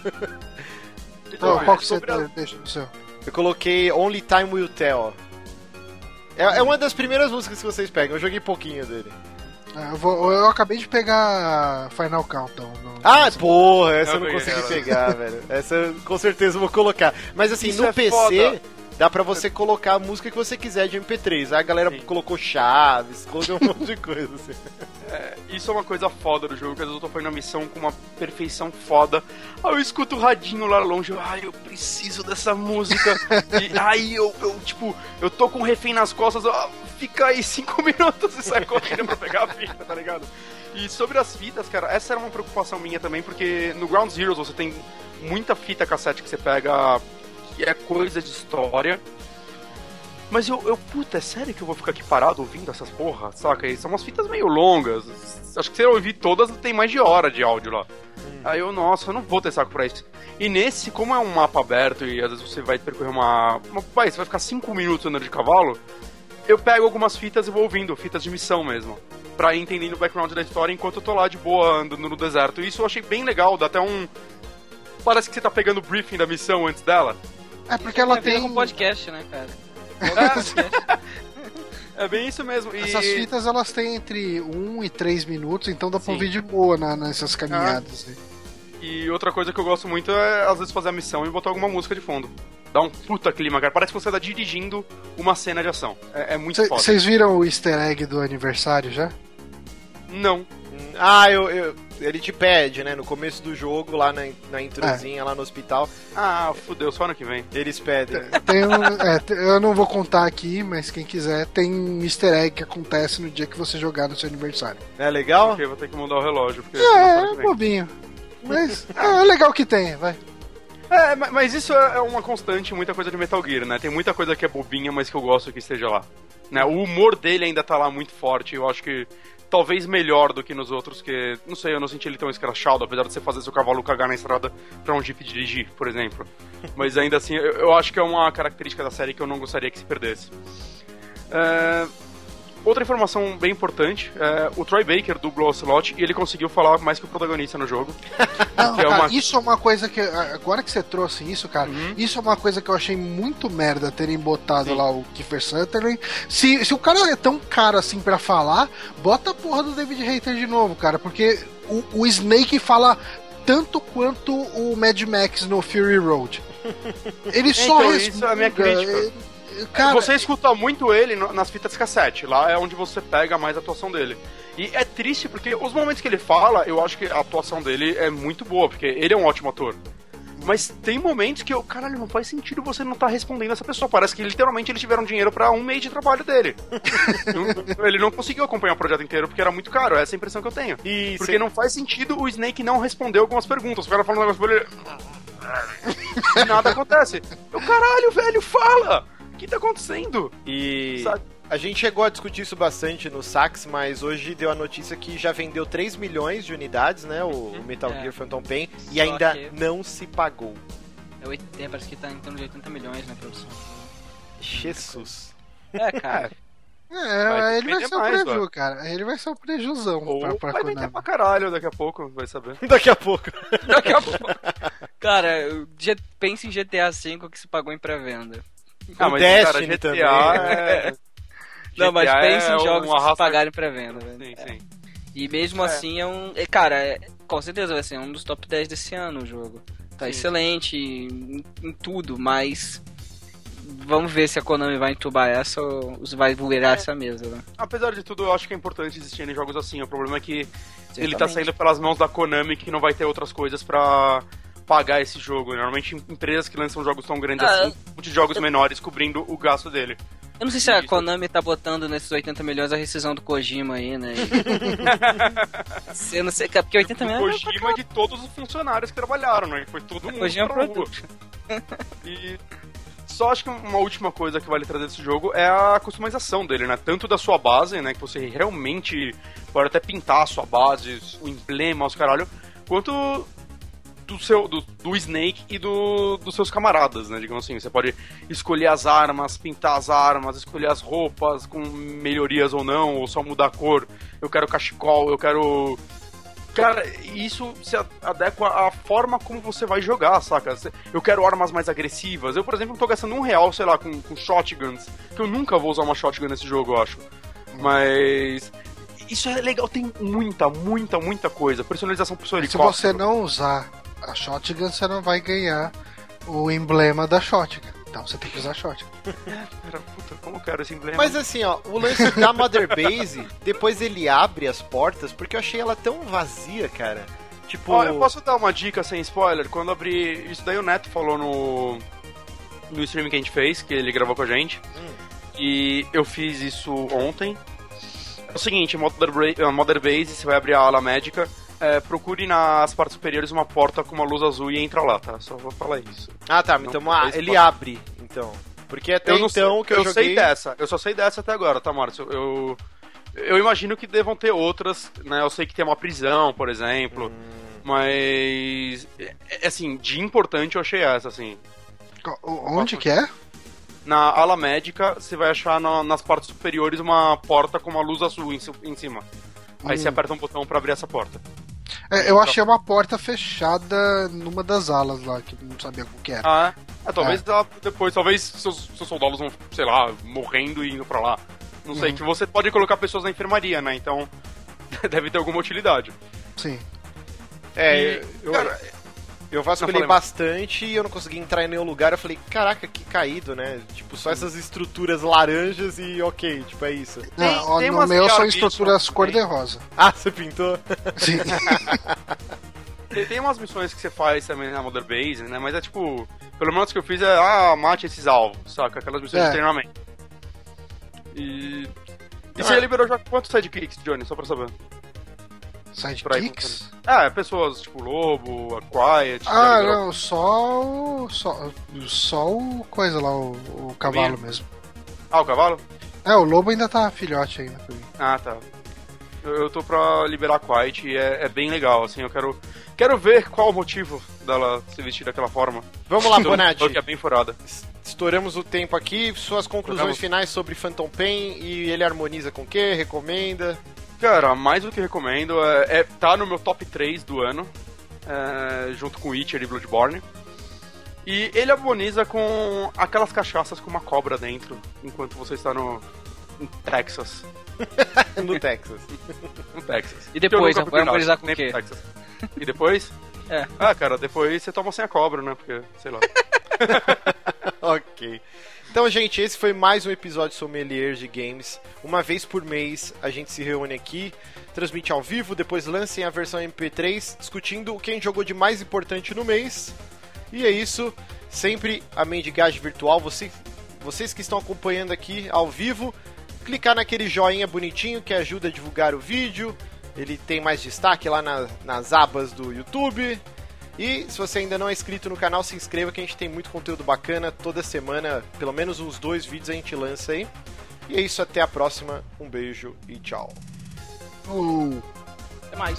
Então, é, qual que você a- deixa no seu? Eu coloquei Only Time Will Tell. É, é uma das primeiras músicas que vocês pegam, eu joguei pouquinho dele. Ah, Eu, vou- eu acabei de pegar Final Countdown. no- Ah, porra, essa eu Eu não consegui ela. pegar, velho. Essa eu com certeza eu vou colocar. Mas assim, Isso no é PC foda. Dá pra você colocar a música que você quiser de MP3. Aí a galera Sim. colocou Chaves, colocou um *laughs* monte de coisa assim. Isso é uma coisa foda do jogo, que às vezes eu tô fazendo a missão com uma perfeição foda. Aí eu escuto o radinho lá longe, eu, ai, eu preciso dessa música. *laughs* e aí eu, eu, tipo, eu tô com um refém nas costas, ó, fica aí cinco *laughs* minutos e sai correndo pra pegar a fita, tá ligado? E sobre as fitas, cara, essa era uma preocupação minha também, porque no Ground Zeroes você tem muita fita cassete que você pega que é coisa de história. Mas eu, eu, puta, é sério que eu vou ficar aqui parado ouvindo essas porra, saca? E são umas fitas meio longas. Acho que se eu ouvir todas, tem mais de hora de áudio lá. Aí eu, nossa, eu não vou ter saco pra isso. E nesse, como é um mapa aberto e às vezes você vai percorrer uma. uma vai, você vai ficar 5 minutos andando de cavalo, eu pego algumas fitas e vou ouvindo, fitas de missão mesmo. Pra ir entendendo o background da história enquanto eu tô lá de boa andando no deserto. E isso eu achei bem legal, dá até um. Parece que você tá pegando o briefing da missão antes dela. É porque ela tem. um podcast, né, cara? É bem isso mesmo. E... Essas fitas elas têm entre 1 e 3 minutos, então dá pra Sim. ouvir de boa na- nessas caminhadas. aí. E outra coisa que eu gosto muito é, às vezes, fazer a missão e botar alguma música de fundo. Dá um puta clima, cara. Parece que você tá dirigindo uma cena de ação. É, é muito foda. Vocês viram o easter egg do aniversário já? Não. Ah, eu, eu- ele te pede, né? No começo do jogo, lá na, na introzinha, lá no hospital, Ah, fudeu, só ano que vem. eles pedem. Tem um, é, eu não vou contar aqui, mas quem quiser, tem um easter egg que acontece no dia que você jogar no seu aniversário. É legal? Porque eu vou ter que mudar o relógio. Porque É, é bobinho. Mas é legal que tem, vai. É, ma- mas isso é uma constante, muita coisa de Metal Gear, né? Tem muita coisa que é bobinha, mas que eu gosto que esteja lá. Né? O humor dele ainda tá lá muito forte, eu acho que talvez melhor do que nos outros, que, não sei, eu não senti ele tão escrachado, apesar de você fazer seu cavalo cagar na estrada pra um jeep dirigir, por exemplo. *laughs* Mas ainda assim, eu, eu acho que é uma característica da série que eu não gostaria que se perdesse. É, Outra informação bem importante, é, o Troy Baker dublou o Ocelot e ele conseguiu falar mais que o protagonista no jogo. *laughs* Não, *laughs* é cara, uma- isso é uma coisa que. Agora que você trouxe isso, cara, Uhum. isso é uma coisa que eu achei muito merda terem botado Sim. lá o Kiefer Sutherland. Se, se o cara é tão caro assim pra falar, bota a porra do David Hater de novo, cara, porque o, o Snake fala tanto quanto o Mad Max no Fury Road. Ele *laughs* só Então, isso é a minha crítica. ele- Cara, você escuta muito ele nas fitas cassete, lá é onde você pega mais a atuação dele. E é triste porque os momentos que ele fala, eu acho que a atuação dele é muito boa, porque ele é um ótimo ator. Mas tem momentos que eu, caralho, não faz sentido você não estar respondendo essa pessoa. Parece que literalmente eles tiveram dinheiro pra um mês de trabalho dele. *laughs* Ele não conseguiu acompanhar o projeto inteiro porque era muito caro, essa é a impressão que eu tenho. E Porque cê- não faz sentido o Snake não responder algumas perguntas. O cara fala um negócio pra ele. *laughs* E nada acontece. Eu, caralho, velho, fala! O que tá acontecendo? E Sabe? a gente chegou a discutir isso bastante no Sax, mas hoje deu a notícia que já vendeu 3 milhões de unidades, né? O Metal É. Gear Phantom Pain, e Só ainda que- não se pagou. É, oit- é, parece que tá em torno de 80 milhões na produção. Jesus. É, cara. *laughs* é, vai ele vai ser o mais, preju, cara. Ele vai ser o prejuzão Ou pra, pra vai vender Konami. pra caralho daqui a pouco, vai saber. *laughs* Daqui a pouco. *laughs* Daqui a pouco. Cara, pense em GTA V que se pagou em pré-venda. Ah, O mas, Destiny cara, GTA também. é... Não, mas GTA pense é em jogos que se pagarem em pré-venda, velho. Sim, sim. E mesmo assim é um. é, Cara, é- com certeza vai ser um dos top 10 desse ano o jogo. Tá Sim. excelente em, em tudo, mas. Vamos ver se a Konami vai entubar essa ou vai virar essa mesa, né? Apesar de tudo, eu acho que é importante existirem jogos assim. O problema é que ele tá saindo pelas mãos da Konami que não vai ter outras coisas pra pagar esse jogo. Normalmente empresas que lançam jogos tão grandes Ah, assim, de jogos menores cobrindo o gasto dele. Eu não sei se a. Konami tá botando nesses 80 milhões a rescisão do Kojima aí, né? *laughs* Eu não sei, porque 80 O milhões. Kojima de todos os funcionários que trabalharam, né? Foi todo mundo Kojima é pra rua. E só acho que uma última coisa que vale trazer desse jogo é a customização dele, né? Tanto da sua base, né? Que você realmente pode até pintar a sua base, o emblema, os caralho, quanto do seu do, do Snake e do, dos seus camaradas, né? Digamos assim, você pode escolher as armas, pintar as armas, escolher as roupas com melhorias ou não, ou só mudar a cor. Eu quero cachecol, eu quero Cara, isso se adequa à forma como você vai jogar, saca? Eu quero armas mais agressivas. Eu, por exemplo, não tô gastando um real, sei lá, com, com shotguns. Que eu nunca vou usar uma shotgun nesse jogo, eu acho. Mas. Isso é legal, tem muita, muita, muita coisa. Personalização pro seu Se você não usar a shotgun, você não vai ganhar o emblema da shotgun. Então você tem que usar a shotgun. *laughs* Cara, puta, como eu quero esse emblema. Mas assim, ó, o lance da Mother Base, depois ele abre as portas, porque eu achei ela tão vazia, cara. Tipo. Ó, eu posso dar uma dica sem spoiler? Quando abrir. Isso daí o Neto falou no. No stream que a gente fez, que ele gravou com a gente. E eu fiz isso ontem. É o seguinte, Mother, Bra- Mother Base, você vai abrir a ala médica. É, procure nas partes superiores uma porta com uma luz azul e entra lá, tá? Só vou falar isso. Ah, tá, Não, então ah, fez ele spoiler. abre, então. Porque até eu não então sei, que eu, eu joguei. sei dessa, eu só sei dessa até agora, tá, Márcio? Eu, eu imagino que devam ter outras, né? Eu sei que tem uma prisão, por exemplo. Mas. é- é, assim, de importante eu achei essa, assim. Onde que é? Na ala médica, você vai achar na- nas partes superiores uma porta com uma luz azul em, em cima. Aí Hum. você aperta um botão pra abrir essa porta. É, eu achei uma porta fechada numa das alas lá, que eu não sabia o que era. Ah, é? É, talvez ela- depois, talvez seus, seus soldados vão, sei lá, morrendo e indo pra lá. Não sei, Uhum. que você pode colocar pessoas na enfermaria, né? Então, *laughs* deve ter alguma utilidade. Sim. É, E, eu, cara, eu vasculhei bastante e eu não consegui entrar em nenhum lugar. Eu falei, caraca, que caído, né? Tipo, só essas estruturas laranjas e ok, tipo, é isso. Tem- Não, ó, tem no meu são estruturas cor-de-rosa. *laughs* Ah, você pintou? Sim. *laughs* Tem, tem umas missões que você faz também na Mother Base, né? Mas é tipo, pelo menos que eu fiz é, ah, mate esses alvos, saca? Aquelas missões É. de treinamento. E. E Ah. você liberou já quantos sidekicks, Johnny? Só pra saber. Sidekicks? Ah, pessoas tipo Lobo, a Quiet. Ah, não, só o. Só, só o coisa lá, o, o cavalo mesmo. Ah, o cavalo? É, o lobo ainda tá filhote ainda pra mim. Ah, tá. Eu, eu tô pra liberar a Quiet e é, é bem legal, assim, eu quero. Quero ver qual o motivo dela se vestir daquela forma. Vamos lá, *laughs* Bonatti. Que é bem furada. Estouramos o tempo aqui. Suas conclusões finais sobre Phantom Pain e ele harmoniza com o quê? Recomenda? Cara, mais do que recomendo, é, é- tá no meu top 3 do ano, é, junto com Witcher e Bloodborne. E ele harmoniza com aquelas cachaças com uma cobra dentro, enquanto você está no em Texas. *laughs* no Texas. No Texas. E depois, fui vai harmonizar com o quê? Texas. E depois? *laughs* É. Ah, cara, depois você toma sem a cobra, né? Porque, sei lá. *laughs* ok. Então, gente, esse foi mais um episódio Sommelier de Games. Uma vez por mês a gente se reúne aqui, transmite ao vivo, depois lancem a versão MP3, discutindo o que a gente jogou de mais importante no mês. E é isso. Sempre a mendigagem virtual. Você, vocês que estão acompanhando aqui ao vivo, clicar naquele joinha bonitinho que ajuda a divulgar o vídeo. Ele tem mais destaque lá na- nas abas do YouTube. E se você ainda não é inscrito no canal, se inscreva que a gente tem muito conteúdo bacana. Toda semana, pelo menos uns dois vídeos a gente lança aí. E é isso, até a próxima. Um beijo e tchau. Uh. Até mais.